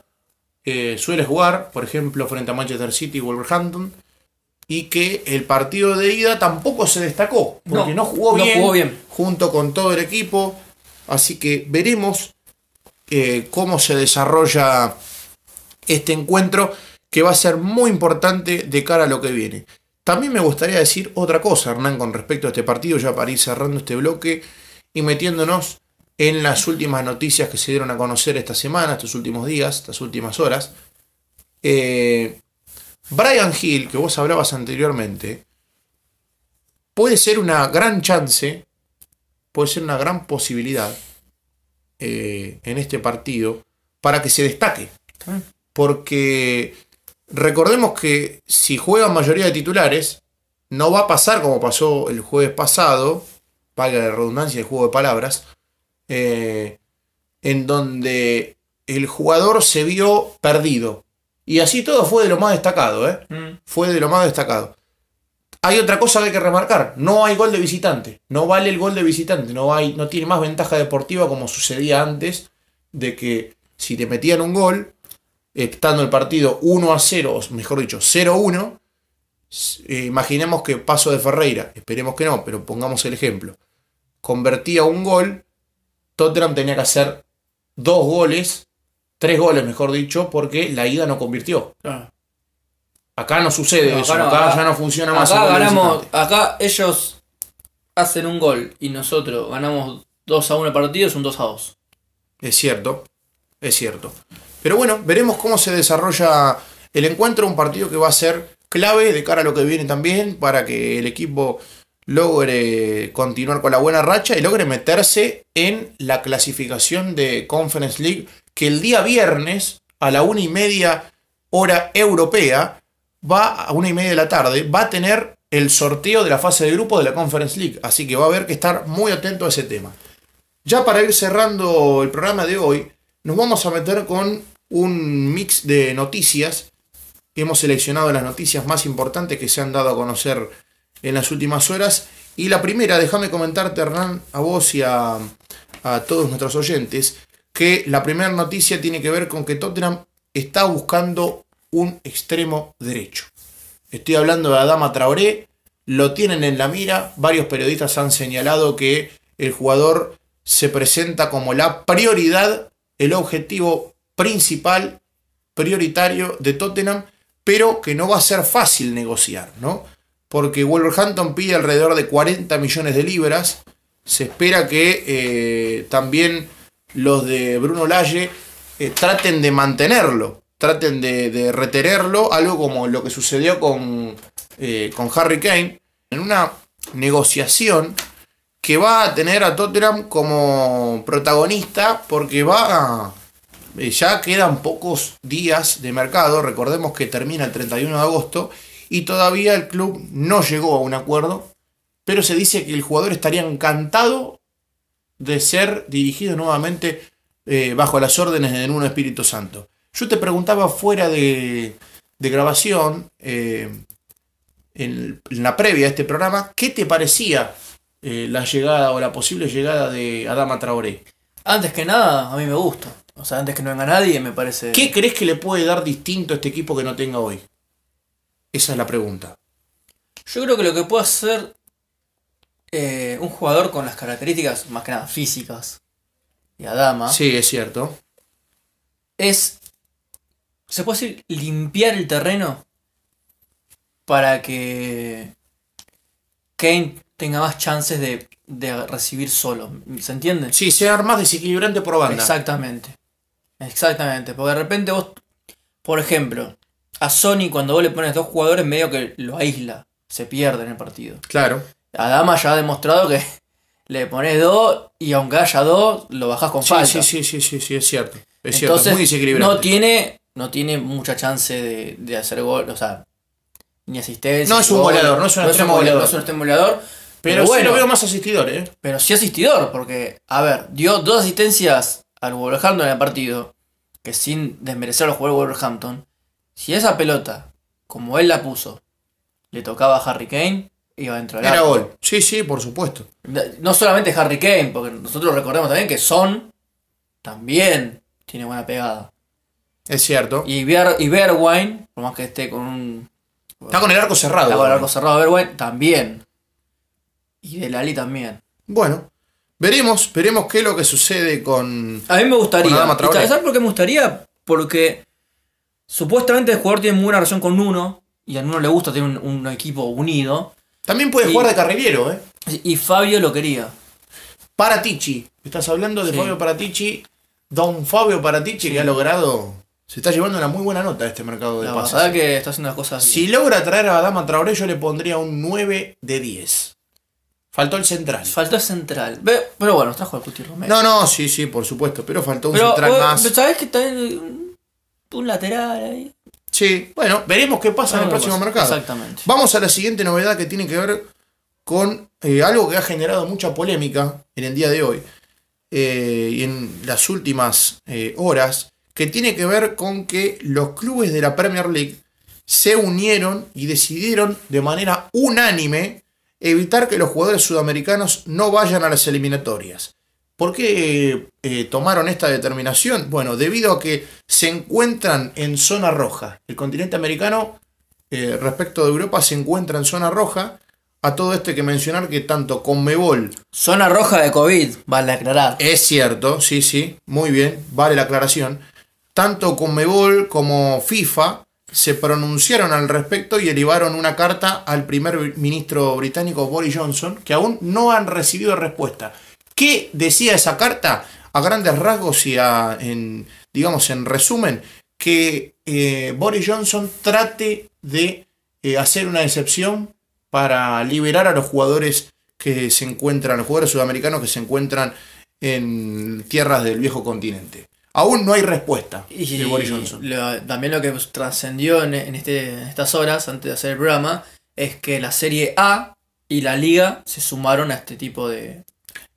eh, suele jugar, por ejemplo, frente a Manchester City y Wolverhampton, y que el partido de ida tampoco se destacó, porque no, jugó, bien, junto con todo el equipo, así que veremos eh, cómo se desarrolla este encuentro que va a ser muy importante de cara a lo que viene. También me gustaría decir otra cosa, Hernán, con respecto a este partido, ya para ir cerrando este bloque y metiéndonos en las últimas noticias que se dieron a conocer esta semana, estos últimos días, estas últimas horas. Eh, Brian Hill, que vos hablabas anteriormente, puede ser una gran chance, puede ser una gran posibilidad eh, en este partido para que se destaque. Porque Recordemos que si juega mayoría de titulares, no va a pasar como pasó el jueves pasado, valga la redundancia el juego de palabras, eh, en donde el jugador se vio perdido. Y así todo fue de lo más destacado, ¿eh? Mm. Fue de lo más destacado. Hay otra cosa que hay que remarcar, no hay gol de visitante, no vale el gol de visitante, no, hay, no tiene más ventaja deportiva como sucedía antes, de que si te metían un gol, estando el partido 1 a 0, o mejor dicho, 0 a 1, eh, imaginemos que paso de Ferreira, esperemos que no, pero pongamos el ejemplo, convertía un gol, Tottenham tenía que hacer dos goles, tres goles mejor dicho, porque la ida no convirtió. Acá no sucede eso, acá, ya no funciona más. Acá, ganamos, acá ellos hacen un gol y nosotros ganamos 2 a 1 el partido, es un 2 a 2. Es cierto, es cierto. Pero bueno, veremos cómo se desarrolla el encuentro, un partido que va a ser clave de cara a lo que viene también para que el equipo logre continuar con la buena racha y logre meterse en la clasificación de Conference League que el día viernes a la una y media hora europea va a una y media de la tarde va a tener el sorteo de la fase de grupo de la Conference League. Así que va a haber que estar muy atento a ese tema. Ya para ir cerrando el programa de hoy nos vamos a meter con un mix de noticias. Hemos seleccionado las noticias más importantes que se han dado a conocer en las últimas horas. Y la primera, déjame comentarte, Hernán, a vos y a, a todos nuestros oyentes, que la primera noticia tiene que ver con que Tottenham está buscando un extremo derecho. Estoy hablando de Adama Traoré, lo tienen en la mira, varios periodistas han señalado que el jugador se presenta como la prioridad, el objetivo principal, prioritario de Tottenham, pero que no va a ser fácil negociar, ¿no? Porque Wolverhampton pide alrededor de 40 millones de libras, se espera que eh, también los de Bruno Lalle eh, traten de mantenerlo, traten de, de, retenerlo, algo como lo que sucedió con, eh, con Harry Kane, en una negociación que va a tener a Tottenham como protagonista porque va eh, ya quedan pocos días de mercado, recordemos que termina el 31 de agosto y todavía el club no llegó a un acuerdo, pero se dice que el jugador estaría encantado de ser dirigido nuevamente eh, bajo las órdenes de Nuno Espíritu Santo. Yo te preguntaba fuera de, de grabación, eh, en, en, la previa a este programa, ¿qué te parecía eh, la llegada o la posible llegada de Adama Traoré? Antes que nada, a mí me gusta. O sea, antes que no venga nadie, me parece. ¿Qué crees que le puede dar distinto a este equipo que no tenga hoy? Esa es la pregunta. Yo creo que lo que puede hacer eh, un jugador con las características más que nada físicas de Adama. Sí, es cierto. Es. Se puede decir limpiar el terreno para que Kane tenga más chances de, de recibir solo. ¿Se entiende? Sí, ser más desequilibrante por banda. Exactamente. Exactamente. Porque de repente vos, por ejemplo, a Sony cuando vos le pones dos jugadores medio que lo aísla. Se pierde en el partido. Claro. Adama ya ha demostrado que le pones dos y aunque haya dos, lo bajás con sí, falta. Sí, sí, sí, sí, sí, es cierto. Es Entonces, cierto, muy desequilibrante. No tiene, no tiene mucha chance de, de hacer gol, o sea, ni asistencia. No es un gol, goleador, no es un extremo goleador. No es un extremo goleador. Pero, Pero sí bueno, lo veo más asistidor, ¿eh? pero sí asistidor, porque, a ver, dio dos asistencias al Wolverhampton en el partido, que sin desmerecer a los jugadores de Wolverhampton, si esa pelota, como él la puso, le tocaba a Harry Kane, iba dentro del Era arco. gol. Sí, sí, por supuesto. No solamente Harry Kane, porque nosotros recordemos también que Son también tiene buena pegada. Es cierto. Y, Ber y por más que esté con un. Está con el arco cerrado. Está con el arco cerrado Bergwijn, también. Y Delali también. Bueno, veremos, veremos qué es lo que sucede con. A mí me gustaría. Con Adama Traoré. ¿Y ¿Sabes por qué me gustaría? Porque supuestamente el jugador tiene muy buena relación con Nuno. Y a Nuno le gusta tener un, un equipo unido. También puede Y- jugar de carrilero, ¿eh? Y Fabio lo quería. Paratici. Estás hablando de Sí. Fabio Paratici. Don Fabio Paratici que ha logrado. Se está llevando una muy buena nota a este mercado de La pases. verdad que está haciendo las cosas. Si logra traer a Adama Traoré, yo le pondría un 9 de 10. Faltó el central. Faltó el central. Pero bueno, trajo al Cuti Romero. No, no, sí, sí, por supuesto. Pero faltó un Pero, central eh, más. ¿sabes que también un, un lateral ahí? Sí, bueno, veremos qué pasa en el próximo pasa. mercado. Exactamente. Vamos a la siguiente novedad que tiene que ver con eh, algo que ha generado mucha polémica en el día de hoy eh, y en las últimas eh, horas, que tiene que ver con que los clubes de la Premier League se unieron y decidieron de manera unánime evitar que los jugadores sudamericanos no vayan a las eliminatorias. ¿Por qué eh, tomaron esta determinación? Bueno, debido a que se encuentran en zona roja. El continente americano eh, respecto de Europa se encuentra en zona roja. A todo esto hay que mencionar que tanto Conmebol, Zona roja de COVID, vale aclarar. es cierto, sí, sí, muy bien, vale la aclaración, tanto Conmebol como FIFA se pronunciaron al respecto y elevaron una carta al primer ministro británico Boris Johnson, que aún no han recibido respuesta. ¿Qué decía esa carta? A grandes rasgos y a- en, digamos, en resumen, que eh, Boris Johnson trate de eh, hacer una excepción para liberar a los jugadores que se encuentran, los jugadores sudamericanos que se encuentran en tierras del viejo continente. Aún no hay respuesta Y de Boris Johnson. lo- también lo que trascendió en, en este, en estas horas, antes de hacer el programa, es que la Serie A y la Liga se sumaron a este tipo de...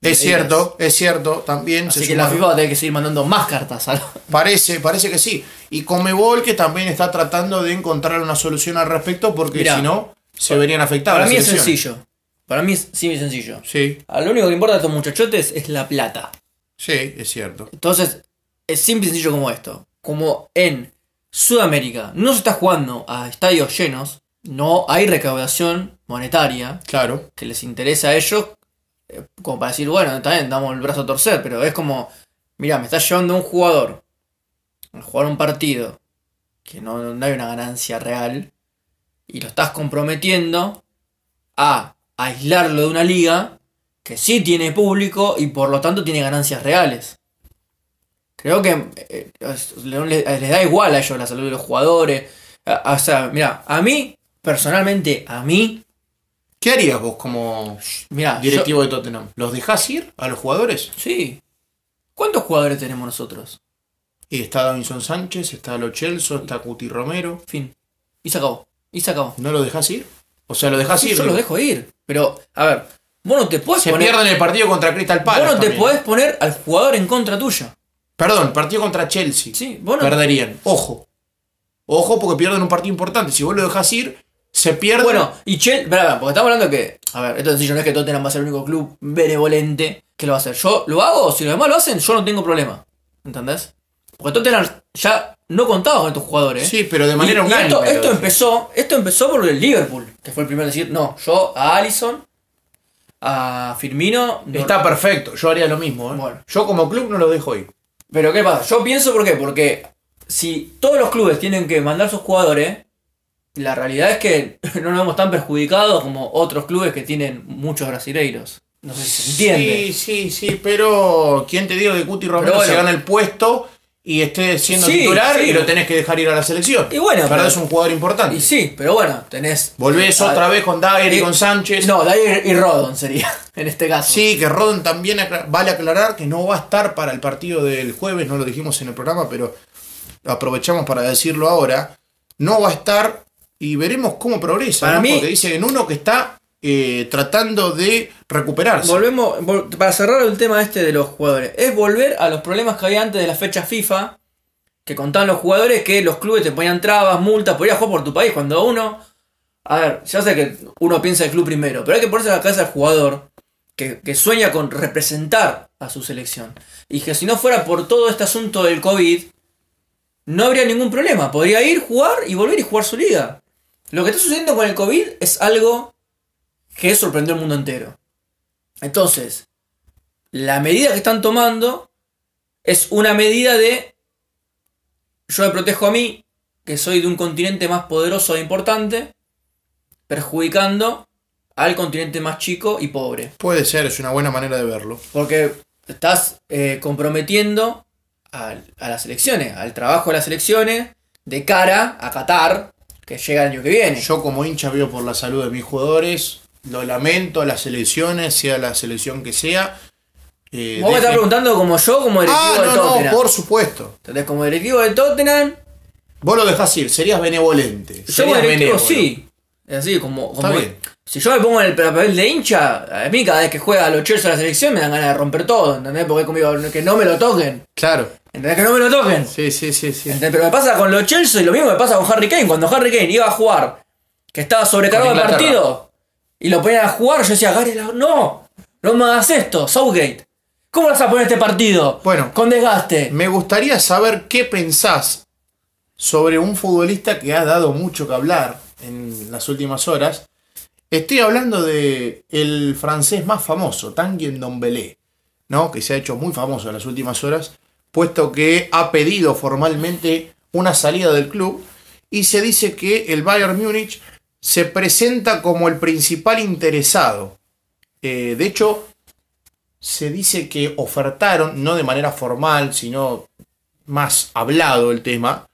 Es cierto, es cierto, también. Así se que la. FIFA va a tener que seguir mandando más cartas. a- Parece, parece que sí. Y Comebol que también está tratando de encontrar una solución al respecto porque Mirá, si no se verían afectados. Para mí es sencillo. Para mí es sí es sencillo. Sí, lo único que importa a estos muchachotes es la plata. sí, es cierto. Entonces, es simple y sencillo como esto. Como en Sudamérica no se está jugando a estadios llenos, no hay recaudación monetaria Claro. que les interesa a ellos, eh, como para decir, bueno, bien, damos el brazo a torcer, pero es como, mira, me está llevando un jugador a jugar un partido que no, no hay una ganancia real y lo estás comprometiendo a aislarlo de una liga que sí tiene público y por lo tanto tiene ganancias reales. Creo que eh, le- les da igual a ellos la salud de los jugadores. A- O sea, mira, a mí, personalmente, a mí, ¿Qué harías vos como mira, directivo de Tottenham? ¿Los dejás ir a los jugadores? Sí. ¿Cuántos jugadores tenemos nosotros? Y está Davinson Sánchez, está Lo Celso, está Cuti Romero. Fin. Y se acabó. Y se acabó. ¿No lo dejás ir? O sea, lo dejás Sí, ir. yo los dejo ir. Pero, a ver, vos no te Se poner. pierden el partido contra Crystal Palace. vos no te podés poner al jugador en contra tuya. Perdón, partido contra Chelsea. Sí, no- Perderían. Ojo. Ojo porque pierden un partido importante. Si vos lo dejás ir, se pierde. Bueno, y Chelsea. porque estamos hablando que. A ver, esto es sencillo, no es que Tottenham va a ser el único club benevolente que lo va a hacer. Yo lo hago, si los demás lo hacen, yo no tengo problema. ¿Entendés? Porque Tottenham ya no contaba con estos jugadores. Sí, pero de manera unánime. esto, empezó, esto empezó por el Liverpool, que fue el primero en decir, no, yo a Allison, a Firmino. no- Está perfecto. Yo haría lo mismo. ¿eh? Bueno. Yo como club no lo dejo ir. Pero ¿qué pasa? Yo pienso por qué, porque si todos los clubes tienen que mandar sus jugadores, la realidad es que no nos vemos tan perjudicados como otros clubes que tienen muchos brasileiros. No sé si se entiende. Sí, sí, sí, pero ¿quién te digo que Cuti Romero bueno. se gana el puesto y esté siendo Sí, titular sí. y lo tenés que dejar ir a la selección? Y bueno, pero es un jugador importante. Y sí, pero bueno, tenés. Volvés otra vez con Dagger y con Sánchez. No, Dyer y Rodon sería, en este caso. Sí, que Rodon también vale aclarar que no va a estar para el partido del jueves, no lo dijimos en el programa, pero aprovechamos para decirlo ahora. No va a estar y veremos cómo progresa. Para ¿no? mí- Porque dice en uno que está eh, tratando de recuperarse. Volvemos, vol- para cerrar el tema este de los jugadores, es volver a los problemas que había antes de la fecha FIFA, que contaban los jugadores que los clubes te ponían trabas, multas, podías jugar por tu país, cuando uno, a ver, ya sé que uno piensa el club primero, pero hay que ponerse a la cabeza del jugador que sueña con representar a su selección. Y que si no fuera por todo este asunto del COVID, no habría ningún problema, podría ir, jugar y volver y jugar su liga. Lo que está sucediendo con el COVID es algo que sorprendió al mundo entero. Entonces, la medida que están tomando es una medida de yo me protejo a mí, que soy de un continente más poderoso e importante, perjudicando al continente más chico y pobre. Puede ser, es una buena manera de verlo. Porque estás eh, comprometiendo al- a, las elecciones, al trabajo de las elecciones, de cara a Qatar, que llega el año que viene. Yo como hincha veo por la salud de mis jugadores, lo lamento a las selecciones, sea la selección que sea. Eh, Vos me estás preguntando como yo, como directivo Ah, de Tottenham. no, por supuesto. Entonces, como directivo de Tottenham, Vos lo dejás ir, serías benevolente. yo serías como directivo sí. Es así, como, si yo me pongo en el papel de hincha, a mí cada vez que juega a los Chelsea a la selección me dan ganas de romper todo, ¿entendés? Porque es conmigo, que no me lo toquen. Claro. ¿Entendés? Que no me lo toquen. Sí, sí, sí, sí. ¿Entendés? Pero me pasa con los Chelsea y lo mismo me pasa con Harry Kane. Cuando Harry Kane iba a jugar, que estaba sobrecargado de partido, y lo ponían a jugar, yo decía, Gary, no, no me hagas esto, Southgate. ¿Cómo vas a poner este partido? Bueno. Con desgaste. Me gustaría saber qué pensás sobre un futbolista que ha dado mucho que hablar en las últimas horas. Estoy hablando de el francés más famoso, Tanguy Ndombele, ¿no? Que se ha hecho muy famoso en las últimas horas, puesto que ha pedido formalmente una salida del club y se dice que el Bayern Múnich se presenta como el principal interesado. Eh, de hecho, se dice que ofertaron, no de manera formal, sino más hablado el tema,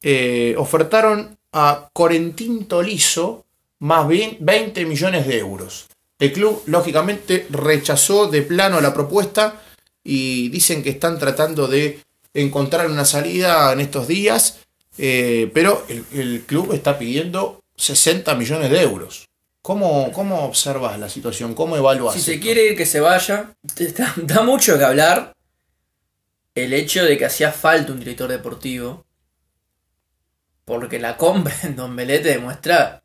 eh, ofertaron a Corentín Tolizo más bien 20 millones de euros. El club, lógicamente, rechazó de plano la propuesta y dicen que están tratando de encontrar una salida en estos días, eh, pero el, el club está pidiendo 60 millones de euros. ¿Cómo, cómo observas la situación? ¿Cómo evaluas? Si se quiere ir que se vaya, da, da mucho que hablar el hecho de que hacía falta un director deportivo. Porque la compra en Don Belete demuestra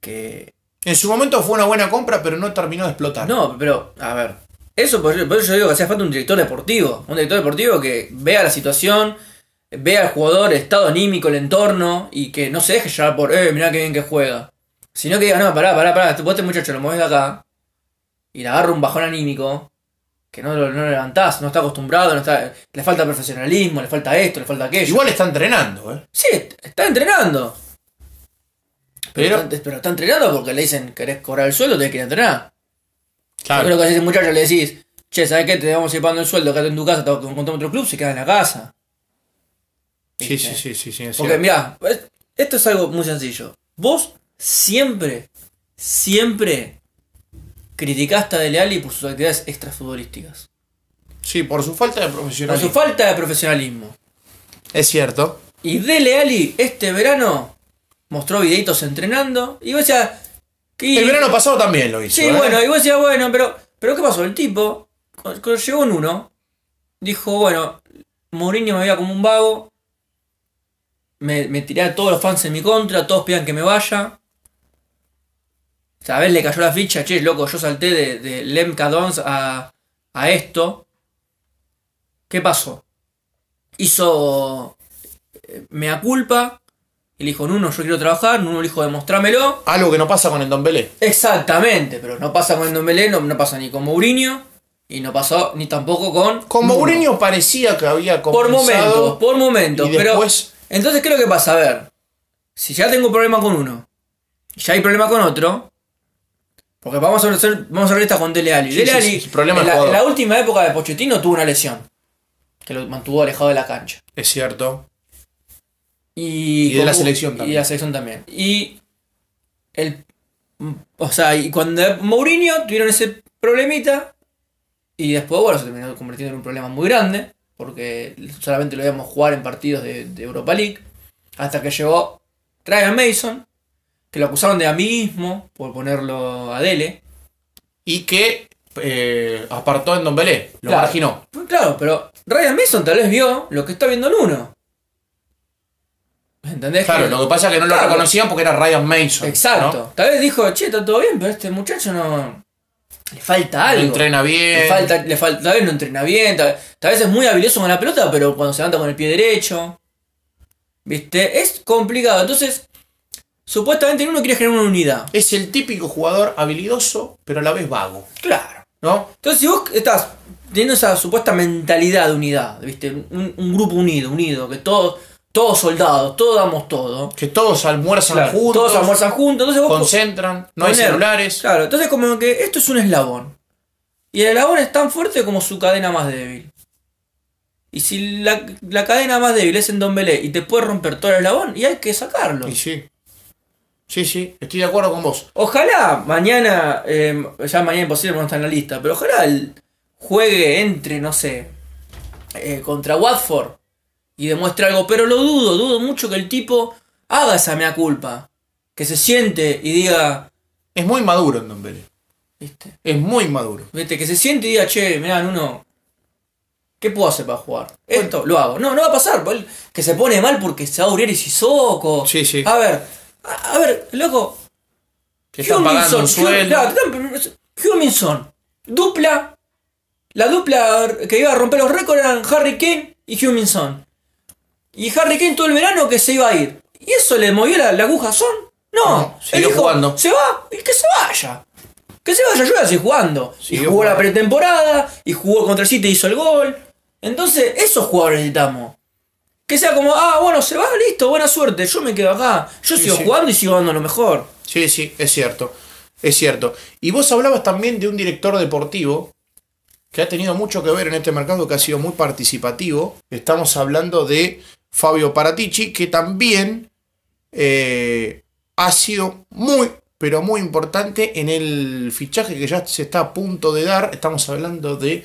que. En su momento fue una buena compra, pero no terminó de explotar. No, pero, a ver. Eso por, por eso yo digo que hacía falta un director deportivo. Un director deportivo que vea la situación, vea al jugador, el estado anímico, el entorno, y que no se deje llevar por, eh, mirá qué bien que juega. Sino que diga, no, pará, pará, pará, vos este muchacho lo mueves de acá, y le agarra un bajón anímico, que no lo, no lo levantás, no está acostumbrado, no está, le falta profesionalismo, le falta esto, le falta aquello. Igual está entrenando, ¿eh? Sí, está entrenando. Pero, Pero- está, pero está entrenando porque le dicen, querés cobrar el sueldo, tenés que ir a entrenar. Claro. Yo creo que a ese muchacho le decís, che, ¿sabes qué? Te vamos a ir pagando el sueldo, quédate en tu casa, te encontramos otro club, se queda en la casa. Sí, sí, sí, sí, sí, Porque es- esto es algo muy sencillo. Vos siempre, siempre criticaste a Dele Alli por sus actividades extrafutbolísticas. Sí, por su falta de Por profesionalismo. su falta de profesionalismo. Es cierto. Y Dele Alli este verano mostró videitos entrenando y vos decías... y- El verano pasado también lo hizo. Sí, ¿eh? bueno, y vos decías, bueno, pero, pero ¿qué pasó? El tipo, cuando cuando llegó en uno, dijo, bueno, Mourinho me veía como un vago, me, me tiré a todos los fans en mi contra, todos pidan que me vaya. ¿Sabes? Le cayó la ficha, che, loco, yo salté de, de Lem Cadons a, a esto. ¿Qué pasó? Hizo eh, mea culpa y le dijo, Nuno, yo quiero trabajar, Nuno le dijo, demostrámelo. Algo que no pasa con el Don Belé. Exactamente, pero no pasa con el Dombelé, no, no pasa ni con Mourinho y no pasó ni tampoco con. Con. Mourinho parecía que había Por comenzado momentos, por momentos. y después- Pero. Entonces, ¿qué es lo que pasa? A ver, si ya tengo problema con uno y ya hay problema con otro. Porque vamos a hacer, vamos a ver esta con Dele Alli. Sí, Dele Alli, sí, problema en, la, en la última época de Pochettino tuvo una lesión que lo mantuvo alejado de la cancha. Es cierto. Y, Y de la selección también. Y de la selección también. Y el o sea, y cuando Mourinho tuvieron ese problemita y después bueno, se terminó convirtiendo en un problema muy grande porque solamente lo íbamos jugar en partidos de, de Europa League hasta que llegó Ryan Mason que lo acusaron de amiguismo por ponerlo a Dele. Y que eh, apartó en Don Belé. Lo Claro. marginó. Pues Claro, pero Ryan Mason tal vez vio lo que está viendo en uno. ¿Entendés? Claro, Que- lo que pasa es que no lo reconocían porque era Ryan Mason. Exacto. ¿no? Tal vez dijo, che, está todo bien, pero este muchacho no. Le falta No algo. entrena bien. Le falta, le falta, tal vez no entrena bien, tal, tal vez es muy habilidoso con la pelota, pero cuando se levanta con el pie derecho. ¿Viste? Es complicado. Entonces, supuestamente uno quiere generar una unidad. Es el típico jugador habilidoso, pero a la vez vago. Claro. ¿No? Entonces, si vos estás teniendo esa supuesta mentalidad de unidad, ¿viste? Un, un grupo unido, unido, que todos, todos soldados, todos damos todo. Que todos almuerzan Claro, juntos. todos almuerzan juntos. Entonces vos concentran. No hay celulares. Claro, entonces como que esto es un eslabón. Y el eslabón es tan fuerte como su cadena más débil. Y si la, la cadena más débil es en Don Belé y te puede romper todo el eslabón, y hay que sacarlo. Y sí. Sí, sí, estoy de acuerdo con vos. Ojalá mañana, eh, ya mañana imposible no está en la lista, pero ojalá el juegue entre, no sé, eh, contra Watford y demuestre algo. Pero lo dudo, dudo mucho que el tipo haga esa mea culpa. Que se siente y diga, Es muy maduro en Don Belé. ¿viste? Es muy maduro. Viste, que se siente y diga, che, mirá, uno. ¿Qué puedo hacer para jugar? Esto lo hago. No, no va a pasar. pues, Que se pone mal porque se va a y Sissoko. Sí, sí. A ver, a, a ver, loco. Que están pagando un sueldo. Huminson. Dupla. La dupla que iba a romper los récords eran Harry Kane y Huminson. Y Harry Kane todo el verano que se iba a ir. ¿Y eso le movió la, la aguja a Son? No. No, Él dijo, jugando. Se va. Y que se vaya. Que se vaya, yo voy a seguir jugando. Siguió y jugó la pretemporada. Y jugó contra el City y hizo el gol. Entonces, esos jugadores necesitamos. Que sea como, ah, bueno, se va, listo, buena suerte. Yo me quedo acá. Yo Sí, sigo sí. jugando y sigo dando lo mejor. Sí, sí, es cierto. Es cierto. Y vos hablabas también de un director deportivo que ha tenido mucho que ver en este mercado, que ha sido muy participativo. Estamos hablando de Fabio Paratici, que también eh, ha sido muy, pero muy importante en el fichaje que ya se está a punto de dar. Estamos hablando de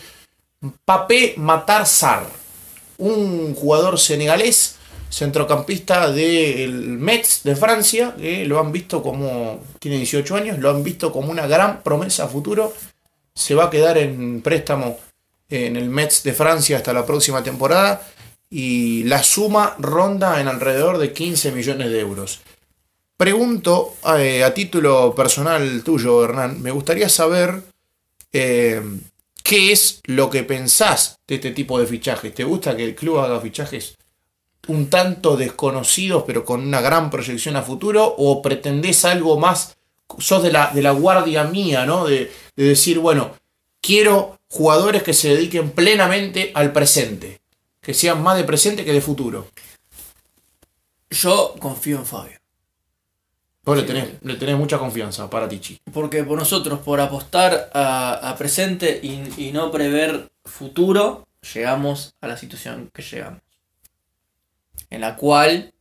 Papé Matar Sarr, un jugador senegalés centrocampista del Metz de Francia, que lo han visto como, tiene 18 años, lo han visto como una gran promesa a futuro. Se va a quedar en préstamo en el Metz de Francia hasta la próxima temporada y la suma ronda en alrededor de 15 millones de euros. Pregunto eh, a título personal tuyo, Hernán, me gustaría saber eh, qué es lo que pensás de este tipo de fichajes. ¿Te gusta que el club haga fichajes un tanto desconocidos pero con una gran proyección a futuro? ¿O pretendés algo más? Sos de la, de la guardia mía, ¿no? De, de decir, bueno, quiero jugadores que se dediquen plenamente al presente, que sean más de presente que de futuro. Yo confío en Fabio. Vos le, tenés, le tenés mucha confianza para Tichi. Porque por nosotros, por apostar a, a presente y, y no prever futuro, llegamos a la situación que llegamos. En la cual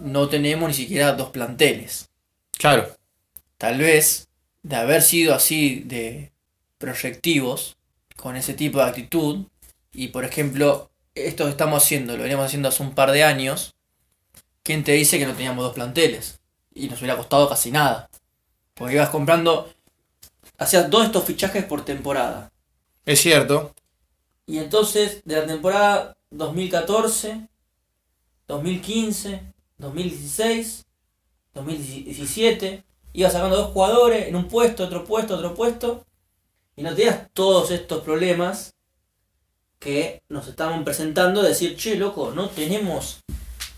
no tenemos ni siquiera dos planteles. Claro, Tal vez, de haber sido así de proyectivos, con ese tipo de actitud, y por ejemplo, esto que estamos haciendo, lo veníamos haciendo hace un par de años, ¿quién te dice que no teníamos dos planteles? Y nos hubiera costado casi nada. Porque ibas comprando, hacías dos estos fichajes por temporada. es cierto. Y entonces, de la temporada 2014, 2015, 2016, 2017, ibas sacando dos jugadores en un puesto, otro puesto, otro puesto, y no tenías todos estos problemas que nos estaban presentando, de decir, che, loco, no tenemos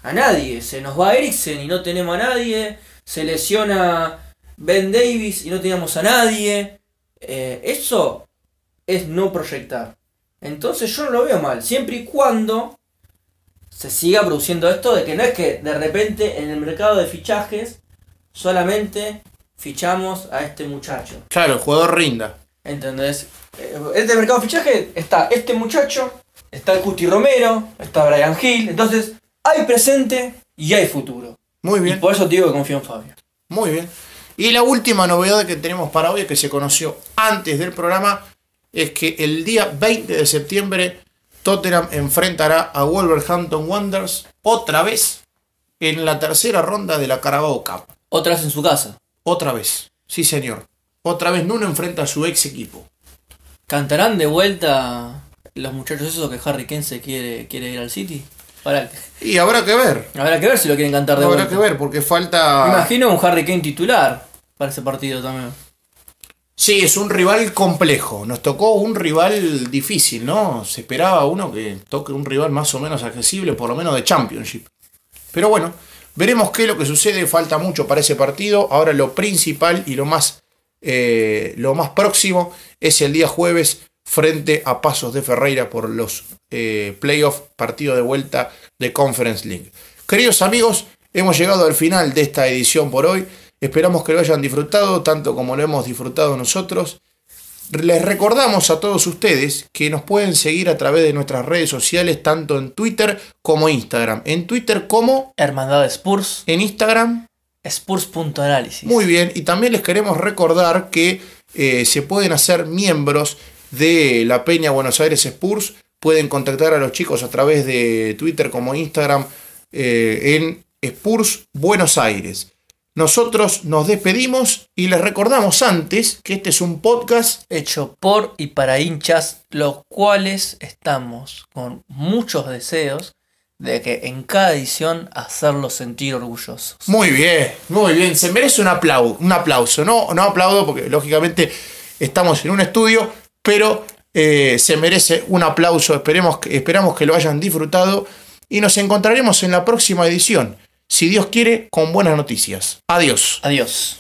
a nadie, se nos va Eriksen y no tenemos a nadie, se lesiona Ben Davis y no teníamos a nadie. Eh, eso es no proyectar. Entonces yo no lo veo mal, siempre y cuando se siga produciendo esto de que no es que de repente en el mercado de fichajes solamente fichamos a este muchacho. Claro, el jugador rinda. ¿Entendés? Eh, Este mercado de fichajes está este muchacho, está el Cuti Romero, está Brian Hill, entonces hay presente y hay futuro. Muy Y bien, por eso te digo que confío en Fabio. muy bien. Y la última novedad que tenemos para hoy, que se conoció antes del programa, es que el día 20 de septiembre Tottenham enfrentará a Wolverhampton Wanderers otra vez en la tercera ronda de la Carabao Cup. Otra vez en su casa. Otra vez, sí señor. Otra vez Nuno enfrenta a su ex equipo. ¿Cantarán de vuelta los muchachos esos que Harry Kane se quiere, quiere ir al City? Para, Y habrá que ver, habrá que ver si lo quieren cantar de habrá vuelta. que ver, porque falta... Me imagino un Harry Kane titular para ese partido también. Sí, es un rival complejo. Nos tocó un rival difícil, ¿no? Se esperaba uno que toque un rival más o menos accesible, por lo menos de Championship. Pero bueno, veremos qué es lo que sucede. Falta mucho para ese partido. Ahora lo principal y lo más, eh, lo más próximo es el día jueves frente a Pasos de Ferreira por los eh, playoffs, partido de vuelta de Conference League. Queridos amigos, hemos llegado al final de esta edición por hoy. Esperamos que lo hayan disfrutado tanto como lo hemos disfrutado nosotros. Les recordamos a todos ustedes que nos pueden seguir a través de nuestras redes sociales, tanto en Twitter como Instagram. En Twitter como Hermandad Spurs, en Instagram. Spurs.análisis. Muy bien. Y también les queremos recordar que eh, se pueden hacer miembros de la Peña Buenos Aires Spurs. Pueden contactar a los chicos a través de Twitter como Instagram eh, en Spurs Buenos Aires. Nosotros nos despedimos y les recordamos antes que este es un podcast hecho por y para hinchas, los cuales estamos con muchos deseos de que en cada edición hacerlos sentir orgullosos. Muy bien, muy bien. Se merece un aplauso. Un aplauso. No, no aplaudo porque lógicamente estamos en un estudio, pero eh, se merece un aplauso. Esperemos esperamos que lo hayan disfrutado y nos encontraremos en la próxima edición. Si Dios quiere, con buenas noticias. Adiós. Adiós.